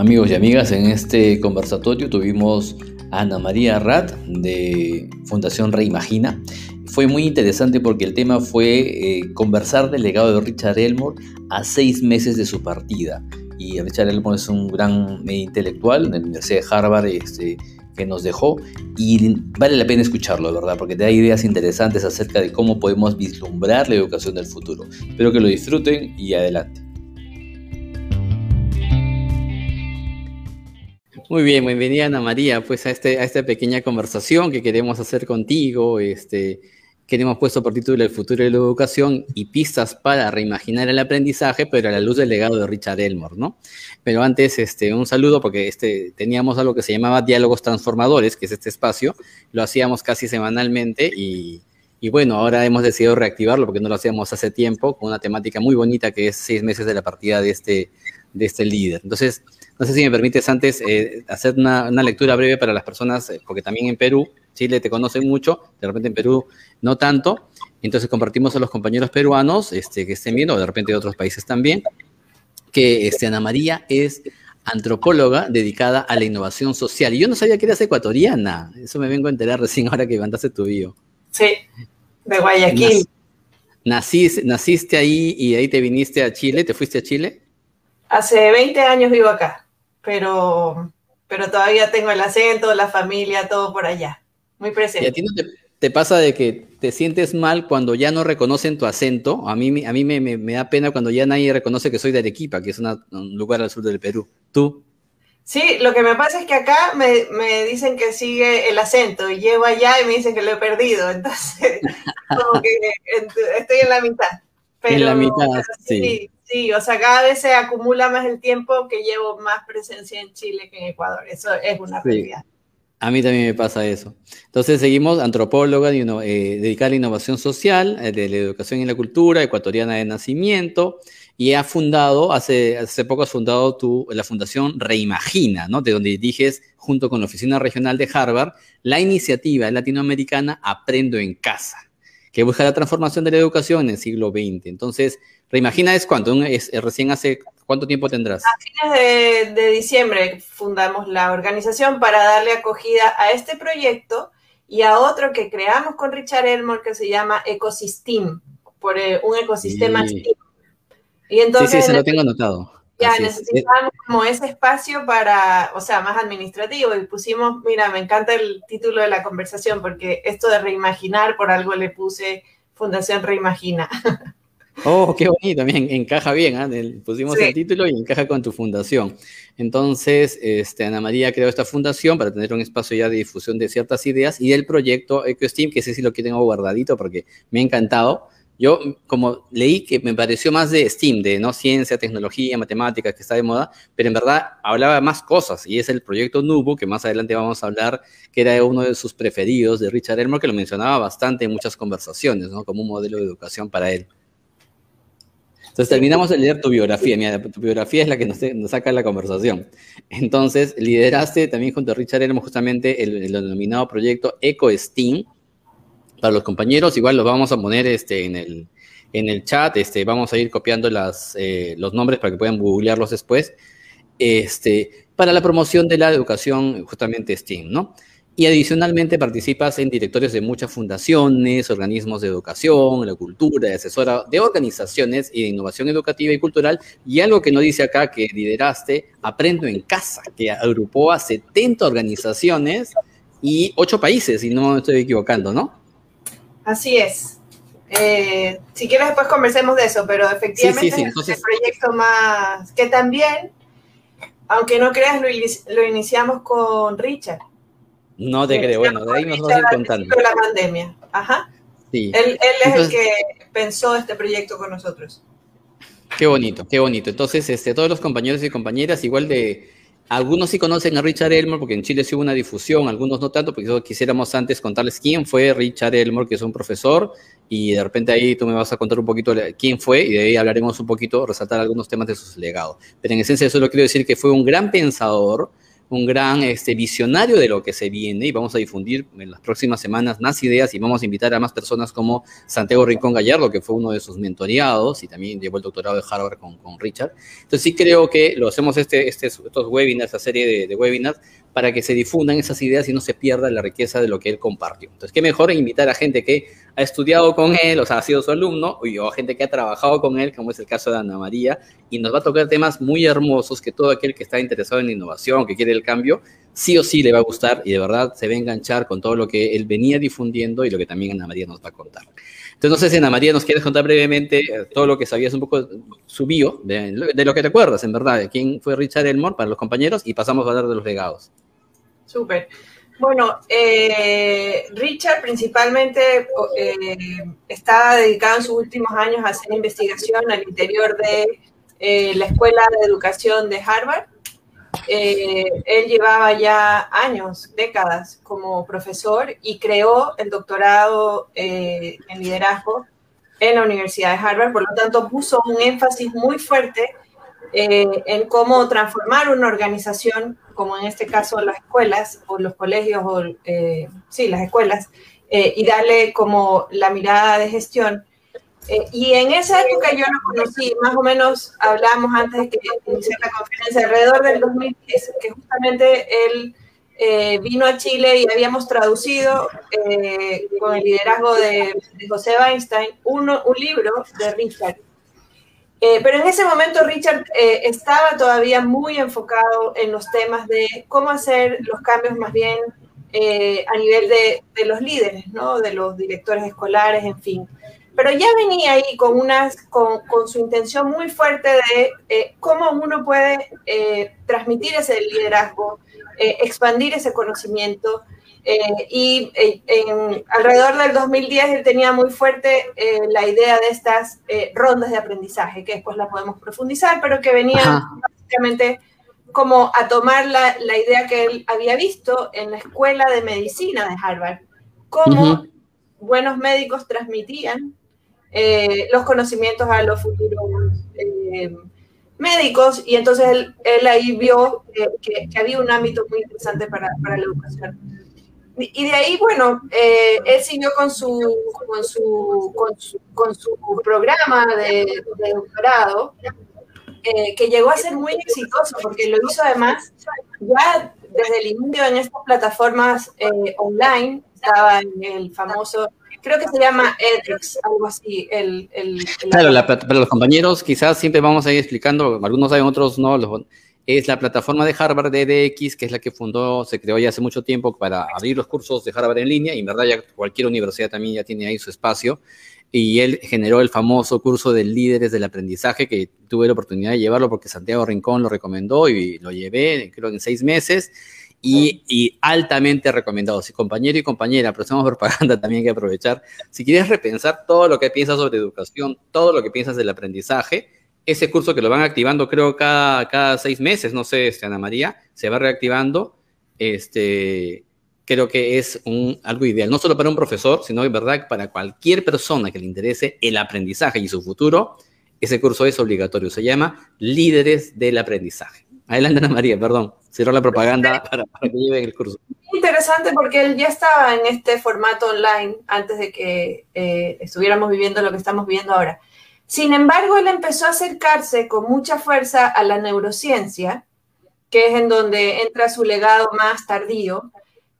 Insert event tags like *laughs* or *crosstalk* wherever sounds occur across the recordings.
Amigos y amigas, en este conversatorio tuvimos a Ana María Rat de Fundación Reimagina. Fue muy interesante porque el tema fue eh, conversar del legado de Richard Elmore a seis meses de su partida. Y Richard Elmore es un gran intelectual de la Universidad de Harvard este, que nos dejó y vale la pena escucharlo, ¿verdad? Porque te da ideas interesantes acerca de cómo podemos vislumbrar la educación del futuro. Espero que lo disfruten y adelante. Muy bien, bienvenida Ana María, pues a, este, a esta pequeña conversación que queremos hacer contigo, este, que hemos puesto por título El futuro de la educación y pistas para reimaginar el aprendizaje, pero a la luz del legado de Richard Elmore, ¿no? Pero antes, este, un saludo porque este, teníamos algo que se llamaba Diálogos Transformadores, que es este espacio, lo hacíamos casi semanalmente y, y bueno, ahora hemos decidido reactivarlo porque no lo hacíamos hace tiempo, con una temática muy bonita que es seis meses de la partida de este, de este líder. Entonces, no sé si me permites antes eh, hacer una, lectura breve para las personas, eh, porque también en Perú, Chile te conocen mucho, de repente en Perú no tanto. Entonces compartimos a los compañeros peruanos este, que estén viendo, de repente de otros países también, que este, Ana María es antropóloga dedicada a la innovación social. Y yo no sabía que eras ecuatoriana. Eso me vengo a enterar recién ahora que levantaste tu bio. Sí, de Guayaquil. Naciste, naciste ahí y ahí te viniste a Chile, ¿te fuiste a Chile? Hace 20 años vivo acá pero, pero todavía tengo el acento, la familia, todo por allá. Muy presente. ¿Y a ti no te, pasa de que te sientes mal cuando ya no reconocen tu acento? A mí, a mí me, me, da pena cuando ya nadie reconoce que soy de Arequipa, que es un lugar al sur del Perú. ¿Tú? Sí, lo que me pasa es que acá me, me, dicen que sigue el acento y llego allá y me dicen que lo he perdido. *laughs* Entonces, como que estoy en la mitad. en la mitad, sí. Sí, o sea, cada vez se acumula más el tiempo que llevo más presencia en Chile que en Ecuador. Eso es una realidad. A mí también me pasa eso. Entonces seguimos antropóloga eh, dedicada a la innovación social, eh, de la educación y la cultura, ecuatoriana de nacimiento, y ha fundado, hace, hace poco has fundado tu, la Fundación Reimagina, ¿no? de donde diriges, junto con la Oficina Regional de Harvard, la iniciativa latinoamericana Aprendo en Casa, que busca la transformación de la educación en el siglo XX. Entonces, Reimagina es cuánto, es, recién hace, ¿cuánto tiempo tendrás? A fines de, diciembre fundamos la organización para darle acogida a este proyecto y a otro que creamos con Richard Elmore que se llama Ecosystem, por eh, un ecosistema sí. Y entonces, sí, sí, se lo tengo anotado. Ya necesitamos como ese espacio para, o sea, más administrativo y pusimos, mira, me encanta el título de la conversación porque esto de reimaginar, por algo le puse Fundación Reimagina. *laughs* Oh, qué bonito, también encaja bien, ¿eh? pusimos el título y encaja con tu fundación. Entonces, este, Ana María creó esta fundación para tener un espacio ya de difusión de ciertas ideas y el proyecto EcoSteam, que ese sí lo que tengo guardadito porque me ha encantado. Yo, como leí que me pareció más de STEAM, de no ciencia, tecnología, matemáticas, que está de moda, pero en verdad hablaba de más cosas y es el proyecto Nubu, que más adelante vamos a hablar, que era uno de sus preferidos de Richard Elmore, que lo mencionaba bastante en muchas conversaciones, ¿no? Como un modelo de educación para él. Entonces terminamos de leer tu biografía. Mira, tu biografía es la que nos, saca la conversación. Entonces, lideraste también junto a Richard Elmo justamente el, denominado proyecto EcoSteam. Para los compañeros, igual los vamos a poner este, en, el, en el chat. Este, vamos a ir copiando las, eh, los nombres para que puedan googlearlos después. Este, para la promoción de la educación justamente STEAM, ¿no? Y adicionalmente participas en directorios de muchas fundaciones, organismos de educación, la cultura, de asesora de organizaciones y de innovación educativa y cultural. Y algo que no dice acá que lideraste, Aprendo en Casa, que agrupó a 70 organizaciones y 8 países, si no me estoy equivocando, ¿no? Así es. Eh, si quieres después conversemos de eso, pero efectivamente es el proyecto más que también, aunque no creas, lo iniciamos con Richard. No te creo. Bueno, de ahí nos vamos a ir contando. la pandemia. Ajá. Sí. Él, es el que pensó este proyecto con nosotros. Qué bonito, qué bonito. Entonces, este, todos los compañeros y compañeras, igual de, algunos sí conocen a Richard Elmore, porque en Chile sí hubo una difusión, algunos no tanto, porque quisiéramos antes contarles quién fue Richard Elmore, que es un profesor, y de repente ahí tú me vas a contar un poquito quién fue, y de ahí hablaremos un poquito, resaltar algunos temas de sus legados. Pero en esencia, solo quiero decir que fue un gran pensador, un gran este, visionario de lo que se viene y vamos a difundir en las próximas semanas más ideas y vamos a invitar a más personas como Santiago Rincón Gallardo, que fue uno de sus mentoreados y también llevó el doctorado de Harvard con, con Richard. Entonces sí creo que lo hacemos este, este, estos webinars, esta serie de, de webinars, para que se difundan esas ideas y no se pierda la riqueza de lo que él compartió. Entonces, qué mejor invitar a gente que ha estudiado con él, o sea, ha sido su alumno, o a gente que ha trabajado con él, como es el caso de Ana María, y nos va a tocar temas muy hermosos que todo aquel que está interesado en la innovación, que quiere el cambio, sí o sí le va a gustar y de verdad se va a enganchar con todo lo que él venía difundiendo y lo que también Ana María nos va a contar. Entonces, no sé si Ana María nos quieres contar brevemente eh, todo lo que sabías, un poco su bio, de, lo que te acuerdas, en verdad, de quién fue Richard Elmore para los compañeros y pasamos a hablar de los legados. Súper. Bueno, eh, Richard principalmente eh, estaba dedicado en sus últimos años a hacer investigación al interior de eh, la Escuela de Educación de Harvard. Él llevaba ya años, décadas como profesor y creó el doctorado en liderazgo en la Universidad de Harvard. Por lo tanto, puso un énfasis muy fuerte en cómo transformar una organización como en este caso las escuelas o los colegios, o, eh, sí, las escuelas, eh, y darle como la mirada de gestión. Eh, y en esa época yo lo conocí, más o menos hablamos antes de que iniciara la conferencia, alrededor del 2010, que justamente él vino a Chile y habíamos traducido con el liderazgo de, José Weinstein uno, un libro de Richard eh, pero en ese momento Richard eh, estaba todavía muy enfocado en los temas de cómo hacer los cambios más bien eh, a nivel de, de, los líderes, ¿no? de los directores escolares, en fin. Pero ya venía ahí con, unas, con, con su intención muy fuerte de cómo uno puede transmitir ese liderazgo, expandir ese conocimiento eh, y eh, en, alrededor del 2010 él tenía muy fuerte eh, la idea de estas rondas de aprendizaje, que después la podemos profundizar, pero que venían básicamente como a tomar la, la, idea que él había visto en la escuela de medicina de Harvard, cómo buenos médicos transmitían los conocimientos a los futuros médicos, y entonces él, él ahí vio que, que, había un ámbito muy interesante para, para la educación. Y de ahí, bueno, eh, él siguió con su, con su, con su, programa de, doctorado, eh, que llegó a ser muy exitoso, porque lo hizo además ya desde el inicio en estas plataformas eh, online, estaba en el famoso, creo que se llama edX, algo así. El, el, claro, para los compañeros quizás siempre vamos a ir explicando, algunos saben, otros no, los, es la plataforma de Harvard DDX, que es la que fundó, se creó ya hace mucho tiempo para abrir los cursos de Harvard en línea, y en verdad ya cualquier universidad también ya tiene ahí su espacio. Y él generó el famoso curso de líderes del aprendizaje, que tuve la oportunidad de llevarlo porque Santiago Rincón lo recomendó y lo llevé, creo que en seis meses. Y, y, altamente recomendado. Si compañero y compañera, pero hacemos *laughs* propaganda también hay que aprovechar. Si quieres repensar todo lo que piensas sobre educación, todo lo que piensas del aprendizaje, ese curso que lo van activando, creo, cada, cada seis meses, no sé, este, Ana María, se va reactivando. Este, creo que es un, algo ideal, no solo para un profesor, sino en verdad para cualquier persona que le interese el aprendizaje y su futuro. Ese curso es obligatorio, se llama Líderes del Aprendizaje. Adelante, Ana María, perdón, cerró la propaganda para, que lleven el curso. Interesante porque él ya estaba en este formato online antes de que eh, estuviéramos viviendo lo que estamos viviendo ahora. Sin embargo, él empezó a acercarse con mucha fuerza a la neurociencia, que es en donde entra su legado más tardío,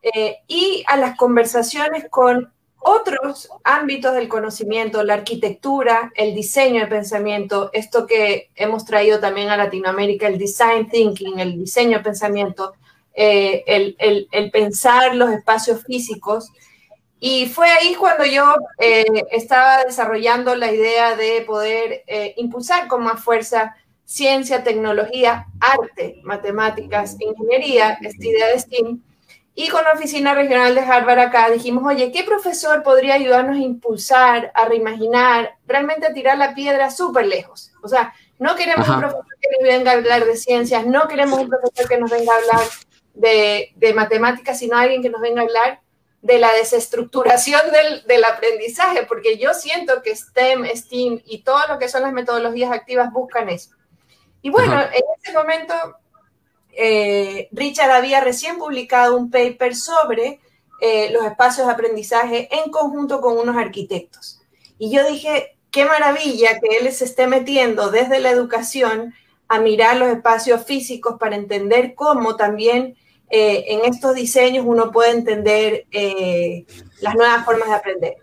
eh, y a las conversaciones con otros ámbitos del conocimiento, la arquitectura, el diseño de pensamiento, esto que hemos traído también a Latinoamérica, el design thinking, el diseño de pensamiento, eh, el, pensar los espacios físicos y fue ahí cuando yo eh, estaba desarrollando la idea de poder eh, impulsar con más fuerza ciencia, tecnología, arte, matemáticas, ingeniería, esta idea de STEAM. Y con la Oficina Regional de Harvard acá dijimos, oye, ¿qué profesor podría ayudarnos a impulsar, a reimaginar, realmente a tirar la piedra súper lejos? O sea, no queremos un profesor que nos venga a hablar de ciencias, no queremos un profesor que nos venga a hablar de, de matemáticas, sino alguien que nos venga a hablar de la desestructuración del, aprendizaje, porque yo siento que STEM, STEAM y todo lo que son las metodologías activas buscan eso. Y bueno, en ese momento eh, Richard había recién publicado un paper sobre eh, los espacios de aprendizaje en conjunto con unos arquitectos. Y yo dije, qué maravilla que él se esté metiendo desde la educación a mirar los espacios físicos para entender cómo también eh, en estos diseños uno puede entender las nuevas formas de aprender.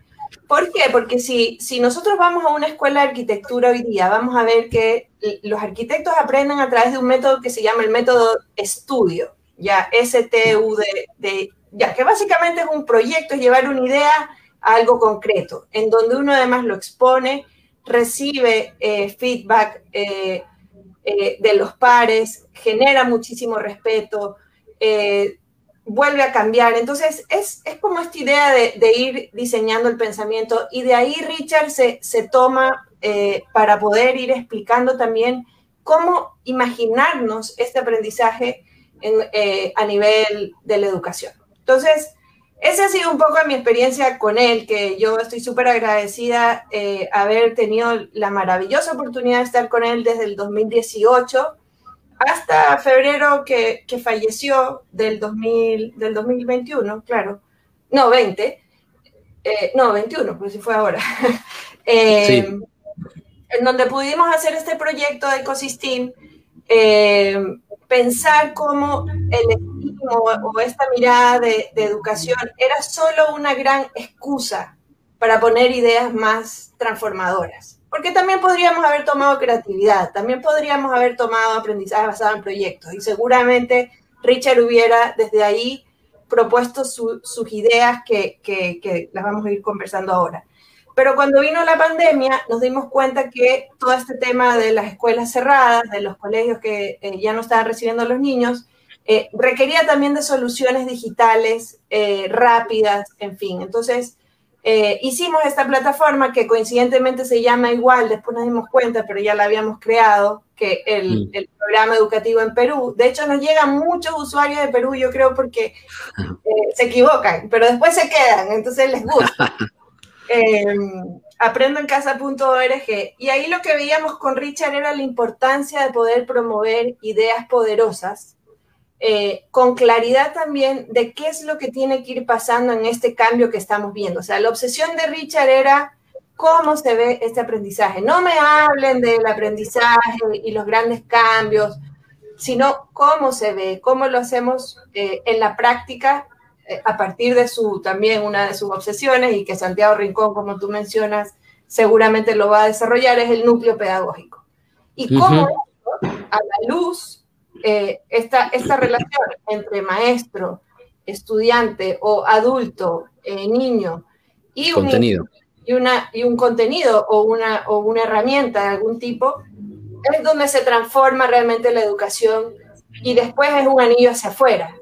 ¿Por qué? Porque si, si nosotros vamos a una escuela de arquitectura hoy día, vamos a ver que los arquitectos aprenden a través de un método que se llama el método estudio, ya STU de, ya que básicamente es un proyecto, es llevar una idea a algo concreto, en donde uno además lo expone, recibe eh, feedback eh, eh, de los pares, genera muchísimo respeto, vuelve a cambiar. Entonces, es, como esta idea de, ir diseñando el pensamiento y de ahí Richard se, se toma eh, para poder ir explicando también cómo imaginarnos este aprendizaje eh, a nivel de la educación. Entonces, esa ha sido un poco mi experiencia con él, que yo estoy súper agradecida eh, haber tenido la maravillosa oportunidad de estar con él desde el 2018 hasta febrero que, falleció del, 2000, del 2021, claro, no, 20, eh, no, 21, pues si fue ahora, *laughs* eh, en donde pudimos hacer este proyecto de Ecosystem, eh, pensar cómo el estimo o esta mirada de, de educación era solo una gran excusa para poner ideas más transformadoras. Porque también podríamos haber tomado creatividad, también podríamos haber tomado aprendizaje basado en proyectos y seguramente Richard hubiera desde ahí propuesto sus ideas que, las vamos a ir conversando ahora. Pero cuando vino la pandemia nos dimos cuenta que todo este tema de las escuelas cerradas, de los colegios que eh, ya no estaban recibiendo a los niños, eh, requería también de soluciones digitales eh, rápidas, en fin. Entonces, eh, hicimos esta plataforma que coincidentemente se llama igual, después nos dimos cuenta, pero ya la habíamos creado, que el, mm. el programa educativo en Perú. De hecho, nos llegan muchos usuarios de Perú, yo creo, porque eh, se equivocan, pero después se quedan, entonces les gusta. *laughs* eh, aprendoencasa.org. Y ahí lo que veíamos con Richard era la importancia de poder promover ideas poderosas eh, con claridad también de qué es lo que tiene que ir pasando en este cambio que estamos viendo. O sea, la obsesión de Richard era cómo se ve este aprendizaje. No me hablen del aprendizaje y los grandes cambios, sino cómo se ve, cómo lo hacemos eh, en la práctica eh, a partir de su, también una de sus obsesiones y que Santiago Rincón, como tú mencionas, seguramente lo va a desarrollar, es el núcleo pedagógico. Y cómo a la luz eh, esta, esta relación entre maestro, estudiante o adulto, eh, niño y un, contenido. y, una, y un contenido o una, o una herramienta de algún tipo, es donde se transforma realmente la educación y después es un anillo hacia afuera.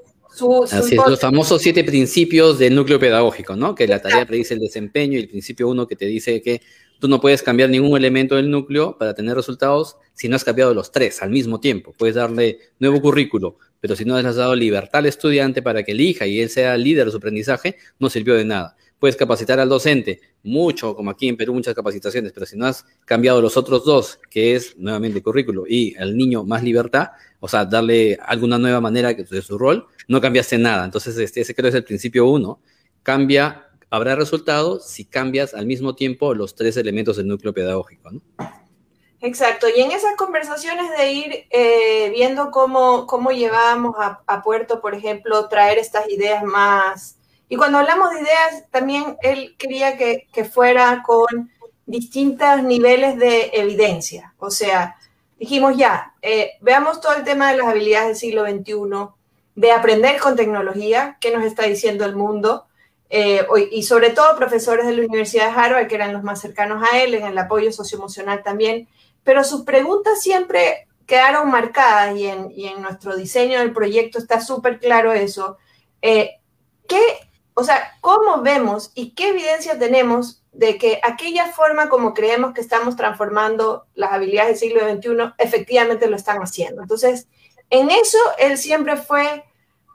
Así es, los famosos siete principios del núcleo pedagógico, ¿no? Que la tarea predice el desempeño y el principio uno que te dice que tú no puedes cambiar ningún elemento del núcleo para tener resultados si no has cambiado los tres al mismo tiempo. Puedes darle nuevo currículo, pero si no has dado libertad al estudiante para que elija y él sea líder de su aprendizaje, no sirvió de nada. Puedes capacitar al docente, mucho, como aquí en Perú, muchas capacitaciones, pero si no has cambiado los otros dos, que es nuevamente currículo y al niño más libertad, o sea, darle alguna nueva manera de su rol, no cambiaste nada. Entonces, este, ese creo es el principio uno. Cambia, habrá resultados si cambias al mismo tiempo los tres elementos del núcleo pedagógico. Exacto, y en esas conversaciones de ir eh, viendo cómo, cómo llevábamos a, puerto, por ejemplo, traer estas ideas más y cuando hablamos de ideas, también él quería que, fuera con distintos niveles de evidencia. O sea, dijimos ya, eh, veamos todo el tema de las habilidades del siglo XXI, de aprender con tecnología, qué nos está diciendo el mundo, eh, y sobre todo profesores de la Universidad de Harvard, que eran los más cercanos a él, en el apoyo socioemocional también, pero sus preguntas siempre quedaron marcadas y en, nuestro diseño del proyecto está súper claro eso. Eh, ¿Qué o sea, ¿cómo vemos y qué evidencia tenemos de que aquella forma como creemos que estamos transformando las habilidades del siglo XXI efectivamente lo están haciendo? Entonces, en eso él siempre fue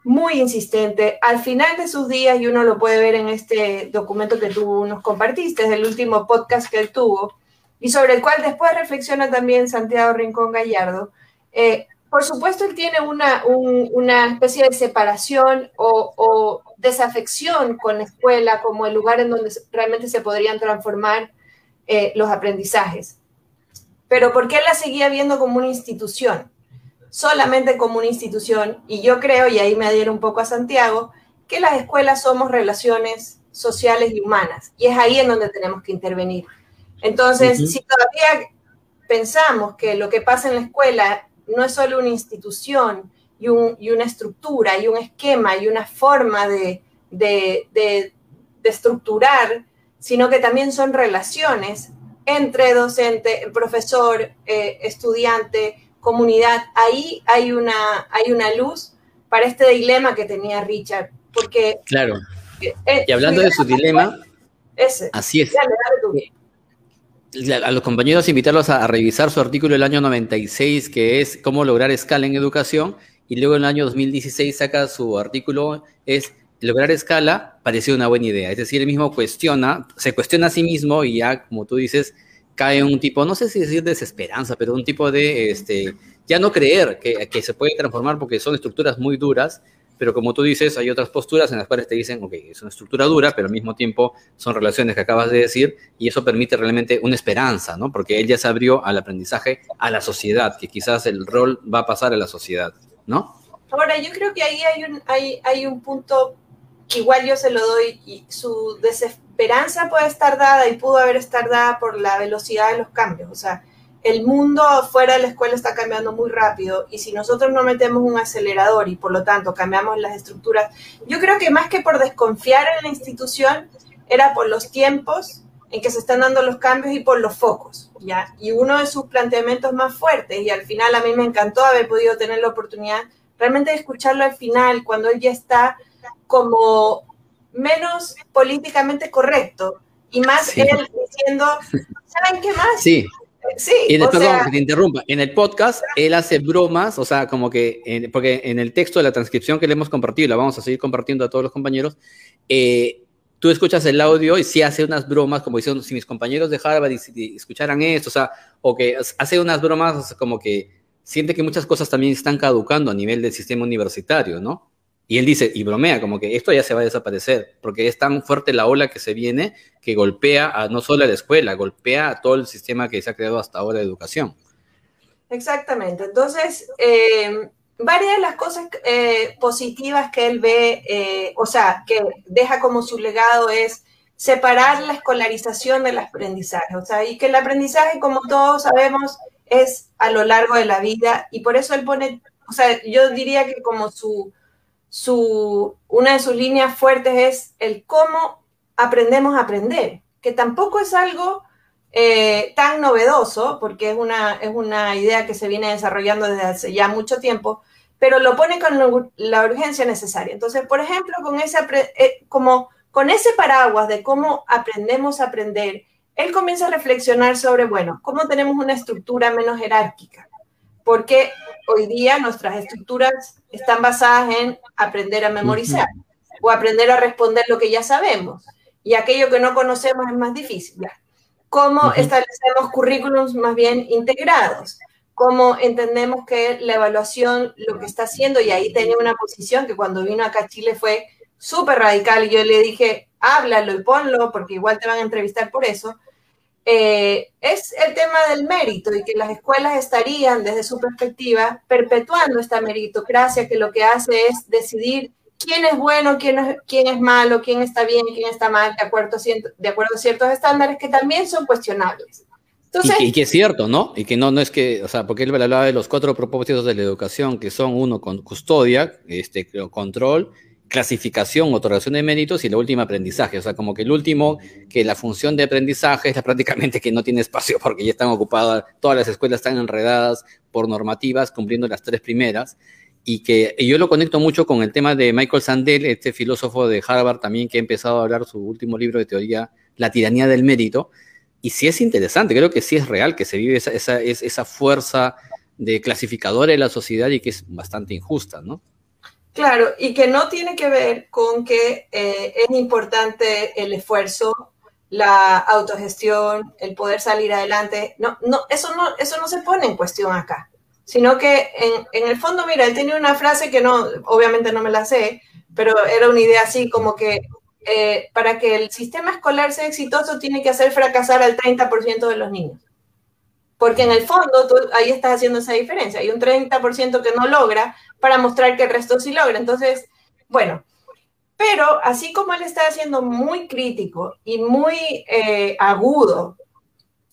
muy insistente. Al final de sus días, y uno lo puede ver en este documento que tú nos compartiste, es el último podcast que él tuvo, y sobre el cual después reflexiona también Santiago Rincón Gallardo, eh, por supuesto, él tiene una, una especie de separación o, desafección con la escuela como el lugar en donde realmente se podrían transformar eh, los aprendizajes. Pero ¿por qué él la seguía viendo como una institución? Solamente como una institución. Y yo creo, y ahí me adhiero un poco a Santiago, que las escuelas somos relaciones sociales y humanas. Y es ahí en donde tenemos que intervenir. Entonces, si todavía pensamos que lo que pasa en la escuela no es solo una institución y, una estructura y un esquema y una forma de, estructurar, sino que también son relaciones entre docente, profesor, eh, estudiante, comunidad. Ahí hay una, hay una luz para este dilema que tenía Richard. Porque, claro. Eh, y hablando de su dilema, ese. así es a los compañeros invitarlos a, revisar su artículo del año 96, que es cómo lograr escala en educación, y luego en el año 2016 saca su artículo, es lograr escala pareció una buena idea. Es decir, él mismo cuestiona, se cuestiona a sí mismo y ya, como tú dices, cae un tipo, no sé si decir desesperanza, pero un tipo de, este, ya no creer que, que se puede transformar porque son estructuras muy duras, pero como tú dices, hay otras posturas en las cuales te dicen, ok, es una estructura dura, pero al mismo tiempo son relaciones que acabas de decir y eso permite realmente una esperanza, ¿no? Porque él ya se abrió al aprendizaje a la sociedad, que quizás el rol va a pasar a la sociedad, ¿no? Ahora, yo creo que ahí hay un, hay, hay un punto que igual yo se lo doy y su desesperanza puede estar dada y pudo haber estar dada por la velocidad de los cambios, o sea, el mundo fuera de la escuela está cambiando muy rápido y si nosotros no metemos un acelerador y por lo tanto cambiamos las estructuras, yo creo que más que por desconfiar en la institución, era por los tiempos en que se están dando los cambios y por los focos, ¿ya? Y uno de sus planteamientos más fuertes, y al final a mí me encantó haber podido tener la oportunidad realmente de escucharlo al final, cuando él ya está como menos políticamente correcto y más él diciendo, ¿saben qué más? Sí Sí, y en perdón, que te interrumpa. En el podcast, él hace bromas, o sea, como que, porque en el texto de la transcripción que le hemos compartido, la vamos a seguir compartiendo a todos los compañeros, eh, tú escuchas el audio y sí hace unas bromas, como diciendo, si mis compañeros de Harvard escucharan esto, o sea, o que hace unas bromas como que siente que muchas cosas también están caducando a nivel del sistema universitario, ¿no? Y él dice, y bromea, como que esto ya se va a desaparecer, porque es tan fuerte la ola que se viene que golpea a, no solo a la escuela, golpea a todo el sistema que se ha creado hasta ahora de educación. Exactamente. Entonces, eh, varias de las cosas eh, positivas que él ve, eh, o sea, que deja como su legado es separar la escolarización del aprendizaje, o sea, y que el aprendizaje, como todos sabemos, es a lo largo de la vida, y por eso él pone, o sea, yo diría que como su su, una de sus líneas fuertes es el cómo aprendemos a aprender, que tampoco es algo eh, tan novedoso, porque es una, es una idea que se viene desarrollando desde hace ya mucho tiempo, pero lo pone con la urgencia necesaria. Entonces, por ejemplo, con ese, eh, como, con ese paraguas de cómo aprendemos a aprender, él comienza a reflexionar sobre, bueno, cómo tenemos una estructura menos jerárquica, porque hoy día nuestras estructuras están basadas en aprender a memorizar o aprender a responder lo que ya sabemos. Y aquello que no conocemos es más difícil. ¿Cómo establecemos currículums más bien integrados? ¿Cómo entendemos que la evaluación lo que está haciendo? Y ahí tenía una posición que cuando vino acá a Chile fue súper radical y yo le dije, háblalo y ponlo porque igual te van a entrevistar por eso eh, es el tema del mérito y que las escuelas estarían, desde su perspectiva, perpetuando esta meritocracia que lo que hace es decidir quién es bueno, quién es, quién es malo, quién está bien, quién está mal, de acuerdo, de acuerdo a ciertos estándares que también son cuestionables. y, que, es cierto, ¿no? Y que no, no es que, o sea, porque él hablaba de los cuatro propósitos de la educación, que son uno con custodia, este, control, clasificación, otorgación de méritos y la última aprendizaje. O sea, como que el último, que la función de aprendizaje es prácticamente que no tiene espacio *laughs* porque ya están ocupadas, todas las escuelas están enredadas por normativas, cumpliendo las tres primeras. Y que yo lo conecto mucho con el tema de Michael Sandel, este filósofo de Harvard también, que ha empezado a hablar su último libro de teoría, La tiranía del mérito. Y sí es interesante, creo que sí es real que se vive esa, esa, fuerza de clasificadora de la sociedad y que es bastante injusta, ¿no? Claro, y que no tiene que ver con que eh, es importante el esfuerzo, la autogestión, el poder salir adelante. No, no, eso no, eso no se pone en cuestión acá. Sino que en, en, el fondo, mira, él tenía una frase que no, obviamente no me la sé, pero era una idea así como que eh, para que el sistema escolar sea exitoso tiene que hacer fracasar al 30% de los niños. Porque en el fondo tú ahí estás haciendo esa diferencia. Hay un 30% que no logra para mostrar que el resto sí logra. Entonces, bueno, pero así como él está siendo muy crítico y muy eh, agudo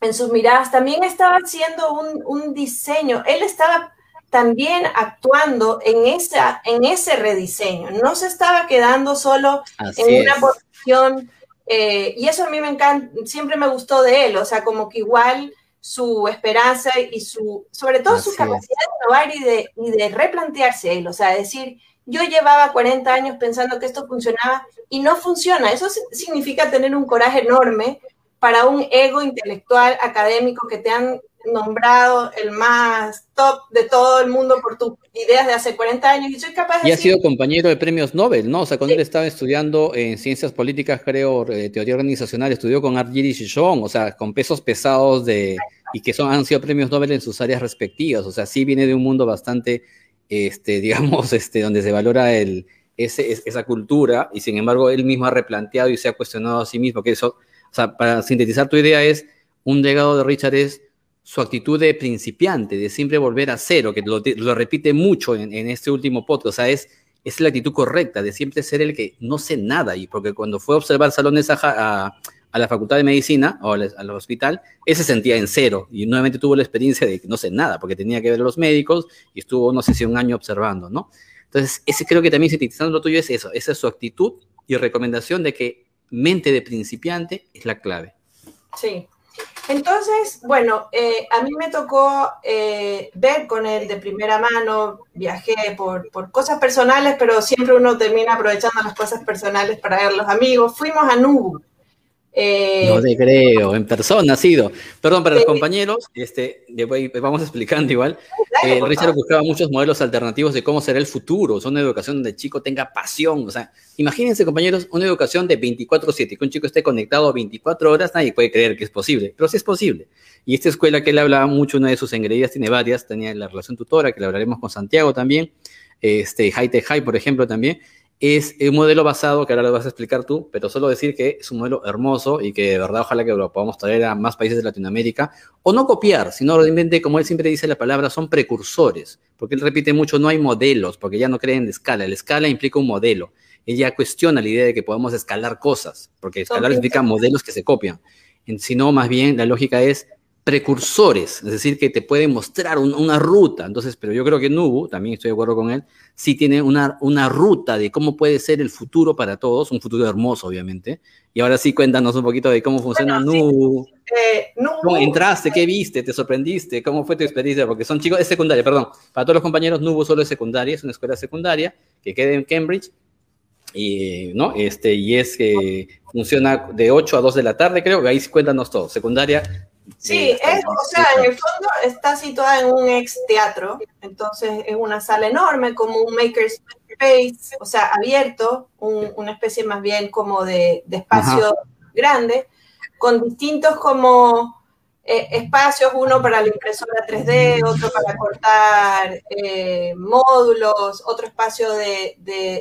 en sus miradas, también estaba haciendo un, un diseño. Él estaba también actuando en, esa, en ese rediseño. No se estaba quedando solo en una posición, eh, y eso a mí me encanta, siempre me gustó de él, o sea, como que igual su esperanza y su, sobre todo su capacidad de innovar y de, y de replantearse él, o sea, decir, yo llevaba 40 años pensando que esto funcionaba y no funciona. Eso significa tener un coraje enorme para un ego intelectual académico que te han nombrado el más top de todo el mundo por tus ideas de hace 40 años y soy capaz de... Y ha sido compañero de premios Nobel, ¿no? O sea, cuando él estaba estudiando en ciencias políticas, creo, eh, teoría organizacional, estudió con Art y Shishon, o sea, con pesos pesados de... y que son, han sido premios Nobel en sus áreas respectivas, o sea, sí viene de un mundo bastante, este, *laughs* digamos, este, donde se valora el, ese, esa cultura y sin embargo él mismo ha replanteado y se ha cuestionado a sí mismo que eso, o sea, para sintetizar tu idea es, un legado de Richard es su actitud de principiante, de siempre volver a cero, que lo, repite mucho en, este último podcast, o sea, es, es la actitud correcta, de siempre ser el que no sé nada, y porque cuando fue a observar salones a, a, la Facultad de Medicina o al, al, hospital, él se sentía en cero, y nuevamente tuvo la experiencia de que no sé nada, porque tenía que ver a los médicos, y estuvo, no sé si un año observando, ¿no? Entonces, ese creo que también sintetizando lo tuyo es eso, esa es su actitud y recomendación de que mente de principiante es la clave. Sí, entonces, bueno, eh, a mí me tocó eh, ver con él de primera mano, viajé por, por, cosas personales, pero siempre uno termina aprovechando las cosas personales para ver los amigos. Fuimos a Nubu, eh, no te creo, en persona ha sido. Perdón, para los compañeros, este, vamos *laughs* explicando igual. Eh, Richard buscaba muchos modelos alternativos de cómo será el futuro, o sea, una educación donde el chico tenga pasión. O sea, imagínense, compañeros, una educación de 24-7, que un chico esté conectado 24 horas, nadie puede creer que es posible, pero sí es posible. Y esta escuela que él hablaba mucho, una de sus ingredientes, tiene varias, tenía la relación tutora, que la hablaremos con Santiago también, este, High Tech High, por ejemplo, también es un modelo basado, que ahora lo vas a explicar tú, pero solo decir que es un modelo hermoso y que de verdad ojalá que lo podamos traer a más países de Latinoamérica, o no copiar, sino realmente, como él siempre dice la palabra, son precursores, porque él repite mucho, no hay modelos, porque ya no creen en escala, la escala implica un modelo, ella cuestiona la idea de que podemos escalar cosas, porque escalar implica modelos que se copian, sino más bien la lógica es precursores, es decir, que te pueden mostrar una ruta. Entonces, pero yo creo que Nubu, también estoy de acuerdo con él, sí tiene una, una ruta de cómo puede ser el futuro para todos, un futuro hermoso, obviamente. Y ahora sí, cuéntanos un poquito de cómo funciona Nubu. Eh, ¿Cómo entraste? ¿Qué viste? ¿Te sorprendiste? ¿Cómo fue tu experiencia? Porque son chicos, es secundaria, perdón. Para todos los compañeros, Nubu solo es secundaria, es una escuela secundaria que queda en Cambridge. Y, ¿no? este, y es que funciona de 8 a 2 de la tarde, creo que ahí cuéntanos todo. Secundaria, Sí, es, o sea, en el fondo está situada en un ex teatro, entonces es una sala enorme, como un maker's space, o sea, abierto, una especie más bien como de, espacio grande, con distintos como eh, espacios, uno para la impresora 3D, otro para cortar eh, módulos, otro espacio de,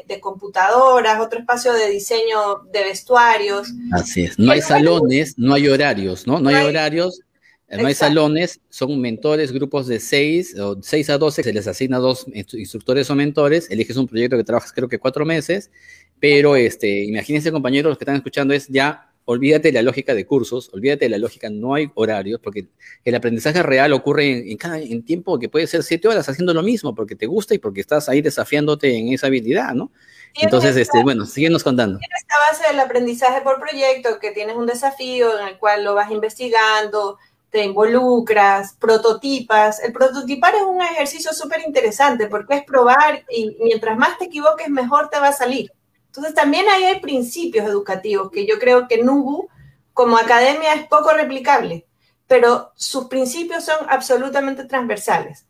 de, computadoras, otro espacio de diseño de vestuarios. Así es, no hay salones, no hay horarios, ¿no? No hay, horarios, no hay salones, son mentores, grupos de seis o seis a doce, se les asigna dos instructores o mentores, eliges un proyecto que trabajas creo que cuatro meses, pero este, imagínense compañeros, los que están escuchando es ya olvídate de la lógica de cursos, olvídate de la lógica, no hay horarios, porque el aprendizaje real ocurre en, cada en tiempo que puede ser siete horas haciendo lo mismo, porque te gusta y porque estás ahí desafiándote en esa habilidad, ¿no? Entonces, este, bueno, síguenos contando. Tienes esta base del aprendizaje por proyecto, que tienes un desafío en el cual lo vas investigando, te involucras, prototipas. El prototipar es un ejercicio súper interesante porque es probar y mientras más te equivoques, mejor te va a salir. Entonces también ahí hay principios educativos que yo creo que Nubu como academia es poco replicable, pero sus principios son absolutamente transversales.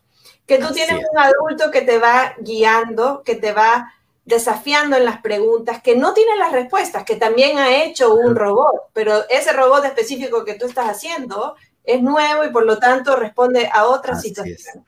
Que tú tienes un adulto que te va guiando, que te va desafiando en las preguntas, que no tiene las respuestas, que también ha hecho un robot, pero ese robot específico que tú estás haciendo es nuevo y por lo tanto responde a otras situaciones.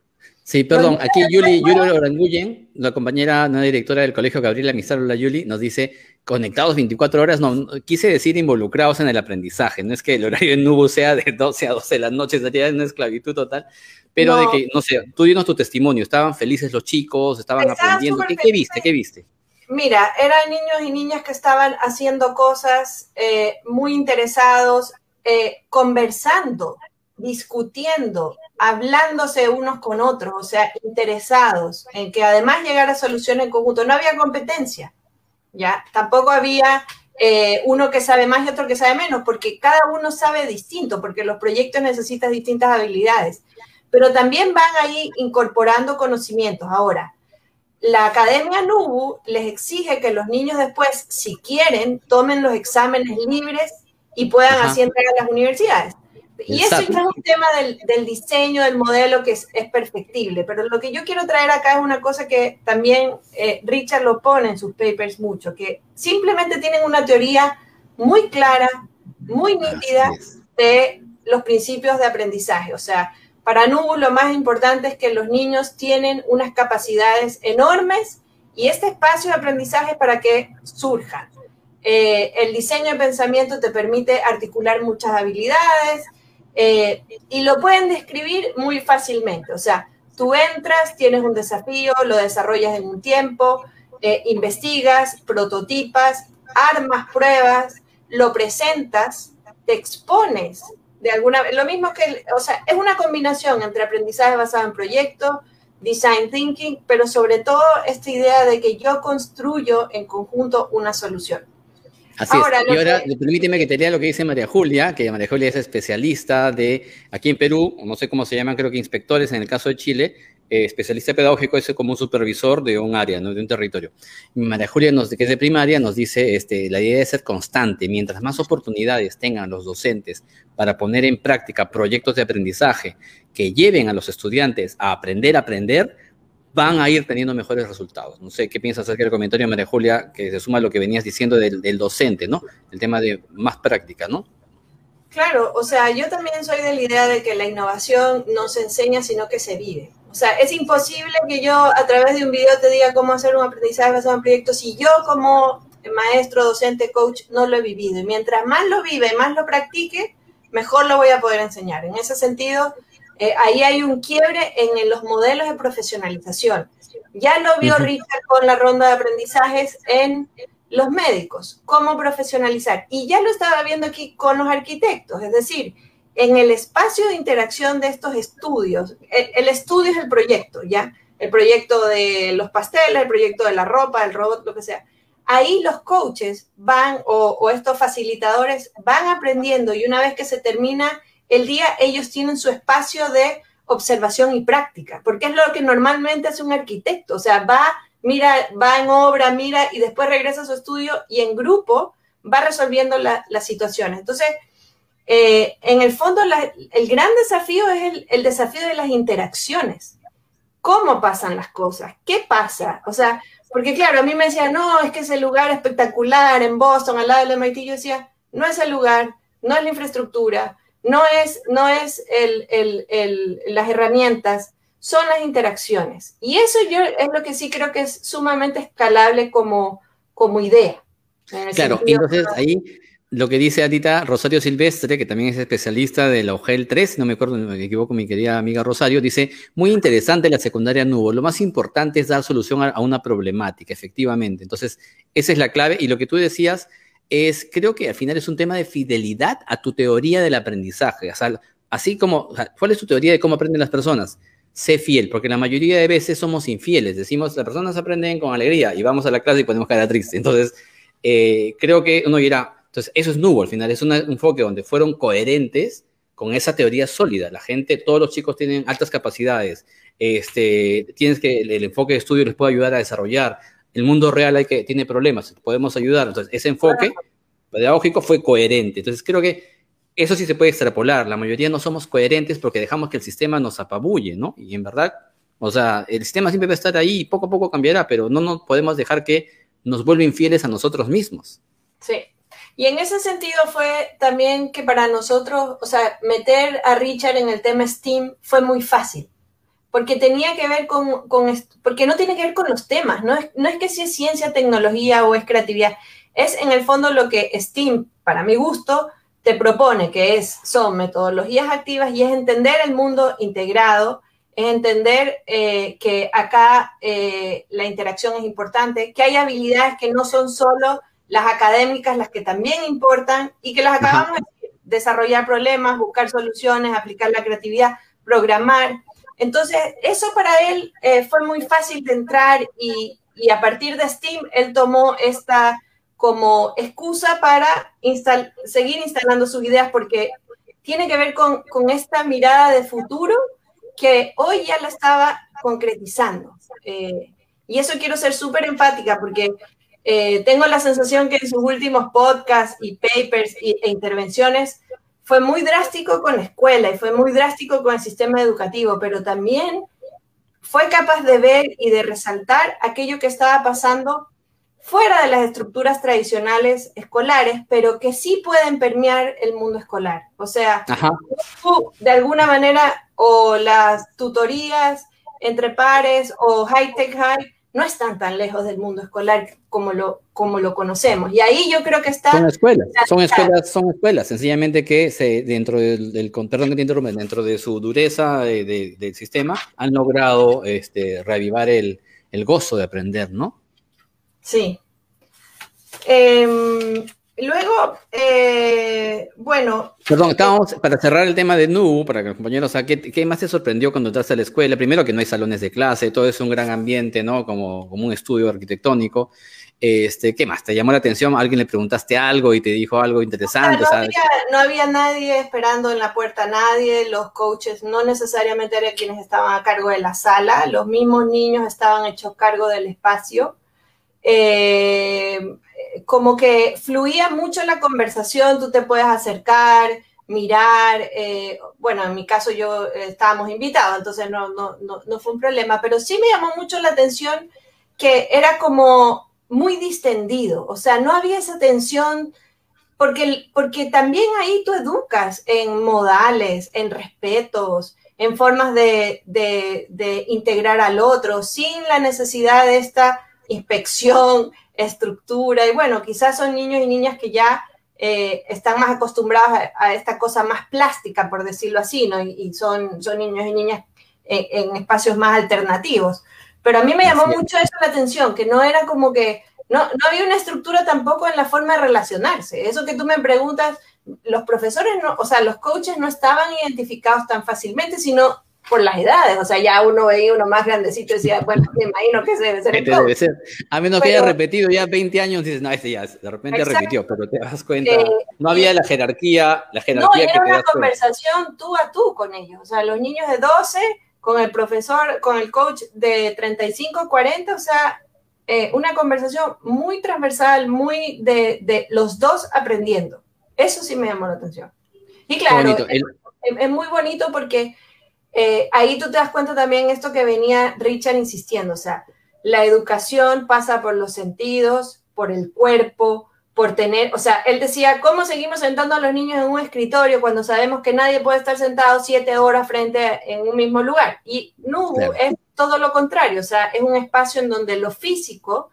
Sí, perdón, aquí Yuli, Yuli Oranguyen, la compañera, una directora del colegio Gabriela Misarola Yuli, nos dice, conectados 24 horas, no, quise decir involucrados en el aprendizaje, no es que el horario en Nubu sea de 12 a 12 de la noche, sería una esclavitud total, pero de que, no sé, tú dinos tu testimonio, estaban felices los chicos, estaban aprendiendo, ¿Qué, viste? ¿Qué viste? Mira, eran niños y niñas que estaban haciendo cosas eh, muy interesados, eh, conversando, discutiendo, hablándose unos con otros, o sea, interesados en que además llegara a soluciones en conjunto. No había competencia, ¿ya? Tampoco había eh, uno que sabe más y otro que sabe menos, porque cada uno sabe distinto, porque los proyectos necesitan distintas habilidades. Pero también van ahí incorporando conocimientos. Ahora, la Academia NUBU les exige que los niños después, si quieren, tomen los exámenes libres y puedan así entrar a las universidades. Y eso es un tema del, diseño del modelo que es, perfectible, pero lo que yo quiero traer acá es una cosa que también eh, Richard lo pone en sus papers mucho, que simplemente tienen una teoría muy clara, muy nítida de los principios de aprendizaje. O sea, para NUBU lo más importante es que los niños tienen unas capacidades enormes y este espacio de aprendizaje para que surjan. Eh, el diseño de pensamiento te permite articular muchas habilidades, eh, y lo pueden describir muy fácilmente. O sea, tú entras, tienes un desafío, lo desarrollas en un tiempo, eh, investigas, prototipas, armas pruebas, lo presentas, te expones de alguna lo mismo que, o sea, es una combinación entre aprendizaje basado en proyectos, design thinking, pero sobre todo esta idea de que yo construyo en conjunto una solución. Así es. Y ahora, permíteme que te lea lo que dice María Julia, que María Julia es especialista de, aquí en Perú, no sé cómo se llaman, creo que inspectores en el caso de Chile, eh, especialista pedagógico es como un supervisor de un área, ¿no? de un territorio. María Julia, nos, que es de primaria, nos dice, este, la idea de ser constante, mientras más oportunidades tengan los docentes para poner en práctica proyectos de aprendizaje que lleven a los estudiantes a aprender a aprender, van a ir teniendo mejores resultados. No sé qué piensas acerca del comentario María Julia, que se suma a lo que venías diciendo del, docente, ¿no? El tema de más práctica, ¿no? Claro, o sea, yo también soy de la idea de que la innovación no se enseña, sino que se vive. O sea, es imposible que yo a través de un video te diga cómo hacer un aprendizaje basado en proyectos si yo como maestro, docente, coach no lo he vivido. Y mientras más lo vive, más lo practique, mejor lo voy a poder enseñar. En ese sentido, eh, ahí hay un quiebre en, los modelos de profesionalización. Ya lo vio Richard con la ronda de aprendizajes en los médicos, cómo profesionalizar. Y ya lo estaba viendo aquí con los arquitectos, es decir, en el espacio de interacción de estos estudios, el, estudio es el proyecto, ¿ya? El proyecto de los pasteles, el proyecto de la ropa, el robot, lo que sea. Ahí los coaches van o, o estos facilitadores van aprendiendo y una vez que se termina el día ellos tienen su espacio de observación y práctica, porque es lo que normalmente hace un arquitecto, o sea, va, mira, va en obra, mira y después regresa a su estudio y en grupo va resolviendo las situaciones. Entonces, eh, en el fondo, el gran desafío es el, desafío de las interacciones. ¿Cómo pasan las cosas? ¿Qué pasa? O sea, porque claro, a mí me decía, no, es que ese lugar espectacular en Boston, al lado del MIT, yo decía, no es el lugar, no es la infraestructura, no es, no es las herramientas, son las interacciones. Y eso yo es lo que sí creo que es sumamente escalable como, como idea. Claro, entonces ahí lo que dice Adita Rosario Silvestre, que también es especialista de la OGEL 3, no me acuerdo, me equivoco, mi querida amiga Rosario, dice, muy interesante la secundaria Nubo, lo más importante es dar solución a una problemática, efectivamente. Entonces, esa es la clave y lo que tú decías es, creo que al final es un tema de fidelidad a tu teoría del aprendizaje. O sea, así como, ¿cuál es tu teoría de cómo aprenden las personas? Sé fiel, porque la mayoría de veces somos infieles. Decimos, las personas aprenden con alegría y vamos a la clase y podemos quedar tristes. Entonces, eh, creo que uno dirá, entonces, eso es nubo al final, es un enfoque donde fueron coherentes con esa teoría sólida. La gente, todos los chicos tienen altas capacidades, este, tienes que el, el enfoque de estudio les puede ayudar a desarrollar el mundo real hay que, tiene problemas, podemos ayudar. Entonces, ese enfoque pedagógico fue coherente. Entonces, creo que eso sí se puede extrapolar. La mayoría no somos coherentes porque dejamos que el sistema nos apabulle, ¿no? Y en verdad, o sea, el sistema siempre va a estar ahí y poco a poco cambiará, pero no nos podemos dejar que nos vuelva infieles a nosotros mismos. Sí. Y en ese sentido fue también que para nosotros, o sea, meter a Richard en el tema STEAM fue muy fácil porque tenía que ver con, con porque no tiene que ver con los temas, no es, no es que si es ciencia, tecnología o es creatividad, es en el fondo lo que STEAM, para mi gusto, te propone, que es, son metodologías activas y es entender el mundo integrado, es entender eh, que acá eh, la interacción es importante, que hay habilidades que no son solo las académicas, las que también importan y que las acabamos de desarrollar problemas, buscar soluciones, aplicar la creatividad, programar. Entonces, eso para él eh, fue muy fácil de entrar y, a partir de Steam, él tomó esta como excusa para seguir instalando sus ideas porque tiene que ver con, esta mirada de futuro que hoy ya la estaba concretizando. Eh, y eso quiero ser súper empática porque eh, tengo la sensación que en sus últimos podcasts y papers e intervenciones fue muy drástico con la escuela y fue muy drástico con el sistema educativo, pero también fue capaz de ver y de resaltar aquello que estaba pasando fuera de las estructuras tradicionales escolares, pero que sí pueden permear el mundo escolar. O sea, de alguna manera, o las tutorías entre pares o high-tech high, no están tan lejos del mundo escolar como lo, como lo conocemos. Y ahí yo creo que está... Son escuelas, son escuelas, son escuelas, sencillamente que se, dentro del, del dentro de su dureza del sistema, han logrado este, reavivar el, el gozo de aprender, ¿no? Sí. Em, luego, eh, bueno. Perdón, estábamos para cerrar el tema de Nu, para que los compañeros, o ¿qué, más te sorprendió cuando entraste a la escuela? Primero que no hay salones de clase, todo es un gran ambiente, ¿no? Como, como un estudio arquitectónico. Este, ¿Qué más? ¿Te llamó la atención? ¿A alguien le preguntaste algo y te dijo algo interesante? No, había, no había, nadie esperando en la puerta, nadie, los coaches no necesariamente eran quienes estaban a cargo de la sala, los mismos niños estaban hechos cargo del espacio. Eh, como que fluía mucho la conversación, tú te puedes acercar, mirar, eh, bueno, en mi caso yo eh, estábamos invitados, entonces no, no, no, no, fue un problema, pero sí me llamó mucho la atención que era como muy distendido, o sea, no había esa tensión, porque, porque también ahí tú educas en modales, en respetos, en formas de, de, de integrar al otro, sin la necesidad de esta inspección, estructura, y bueno, quizás son niños y niñas que ya eh, están más acostumbrados a, esta cosa más plástica, por decirlo así, ¿no? Y, son, son niños y niñas en, espacios más alternativos. Pero a mí me llamó mucho eso la atención, que no era como que, no, no había una estructura tampoco en la forma de relacionarse. Eso que tú me preguntas, los profesores, no, o sea, los coaches no estaban identificados tan fácilmente, sino por las edades, o sea, ya uno veía uno más grandecito y decía, *laughs* bueno, me imagino que ese debe ser el este debe ser. A menos que haya repetido ya 20 años, dices, no, este ya de repente repitió, pero te das cuenta, eh, no había la jerarquía, la jerarquía no, era una conversación tú a tú con ellos, o sea, los niños de 12 con el profesor, con el coach de 35, 40, o sea, eh, una conversación muy transversal, muy de, de, los dos aprendiendo. Eso sí me llamó la atención. Y claro, es muy bonito porque eh, ahí tú te das cuenta también esto que venía Richard insistiendo, o sea, la educación pasa por los sentidos, por el cuerpo, por tener, o sea, él decía, ¿cómo seguimos sentando a los niños en un escritorio cuando sabemos que nadie puede estar sentado siete horas frente en un mismo lugar? Y no, es todo lo contrario, o sea, es un espacio en donde lo físico,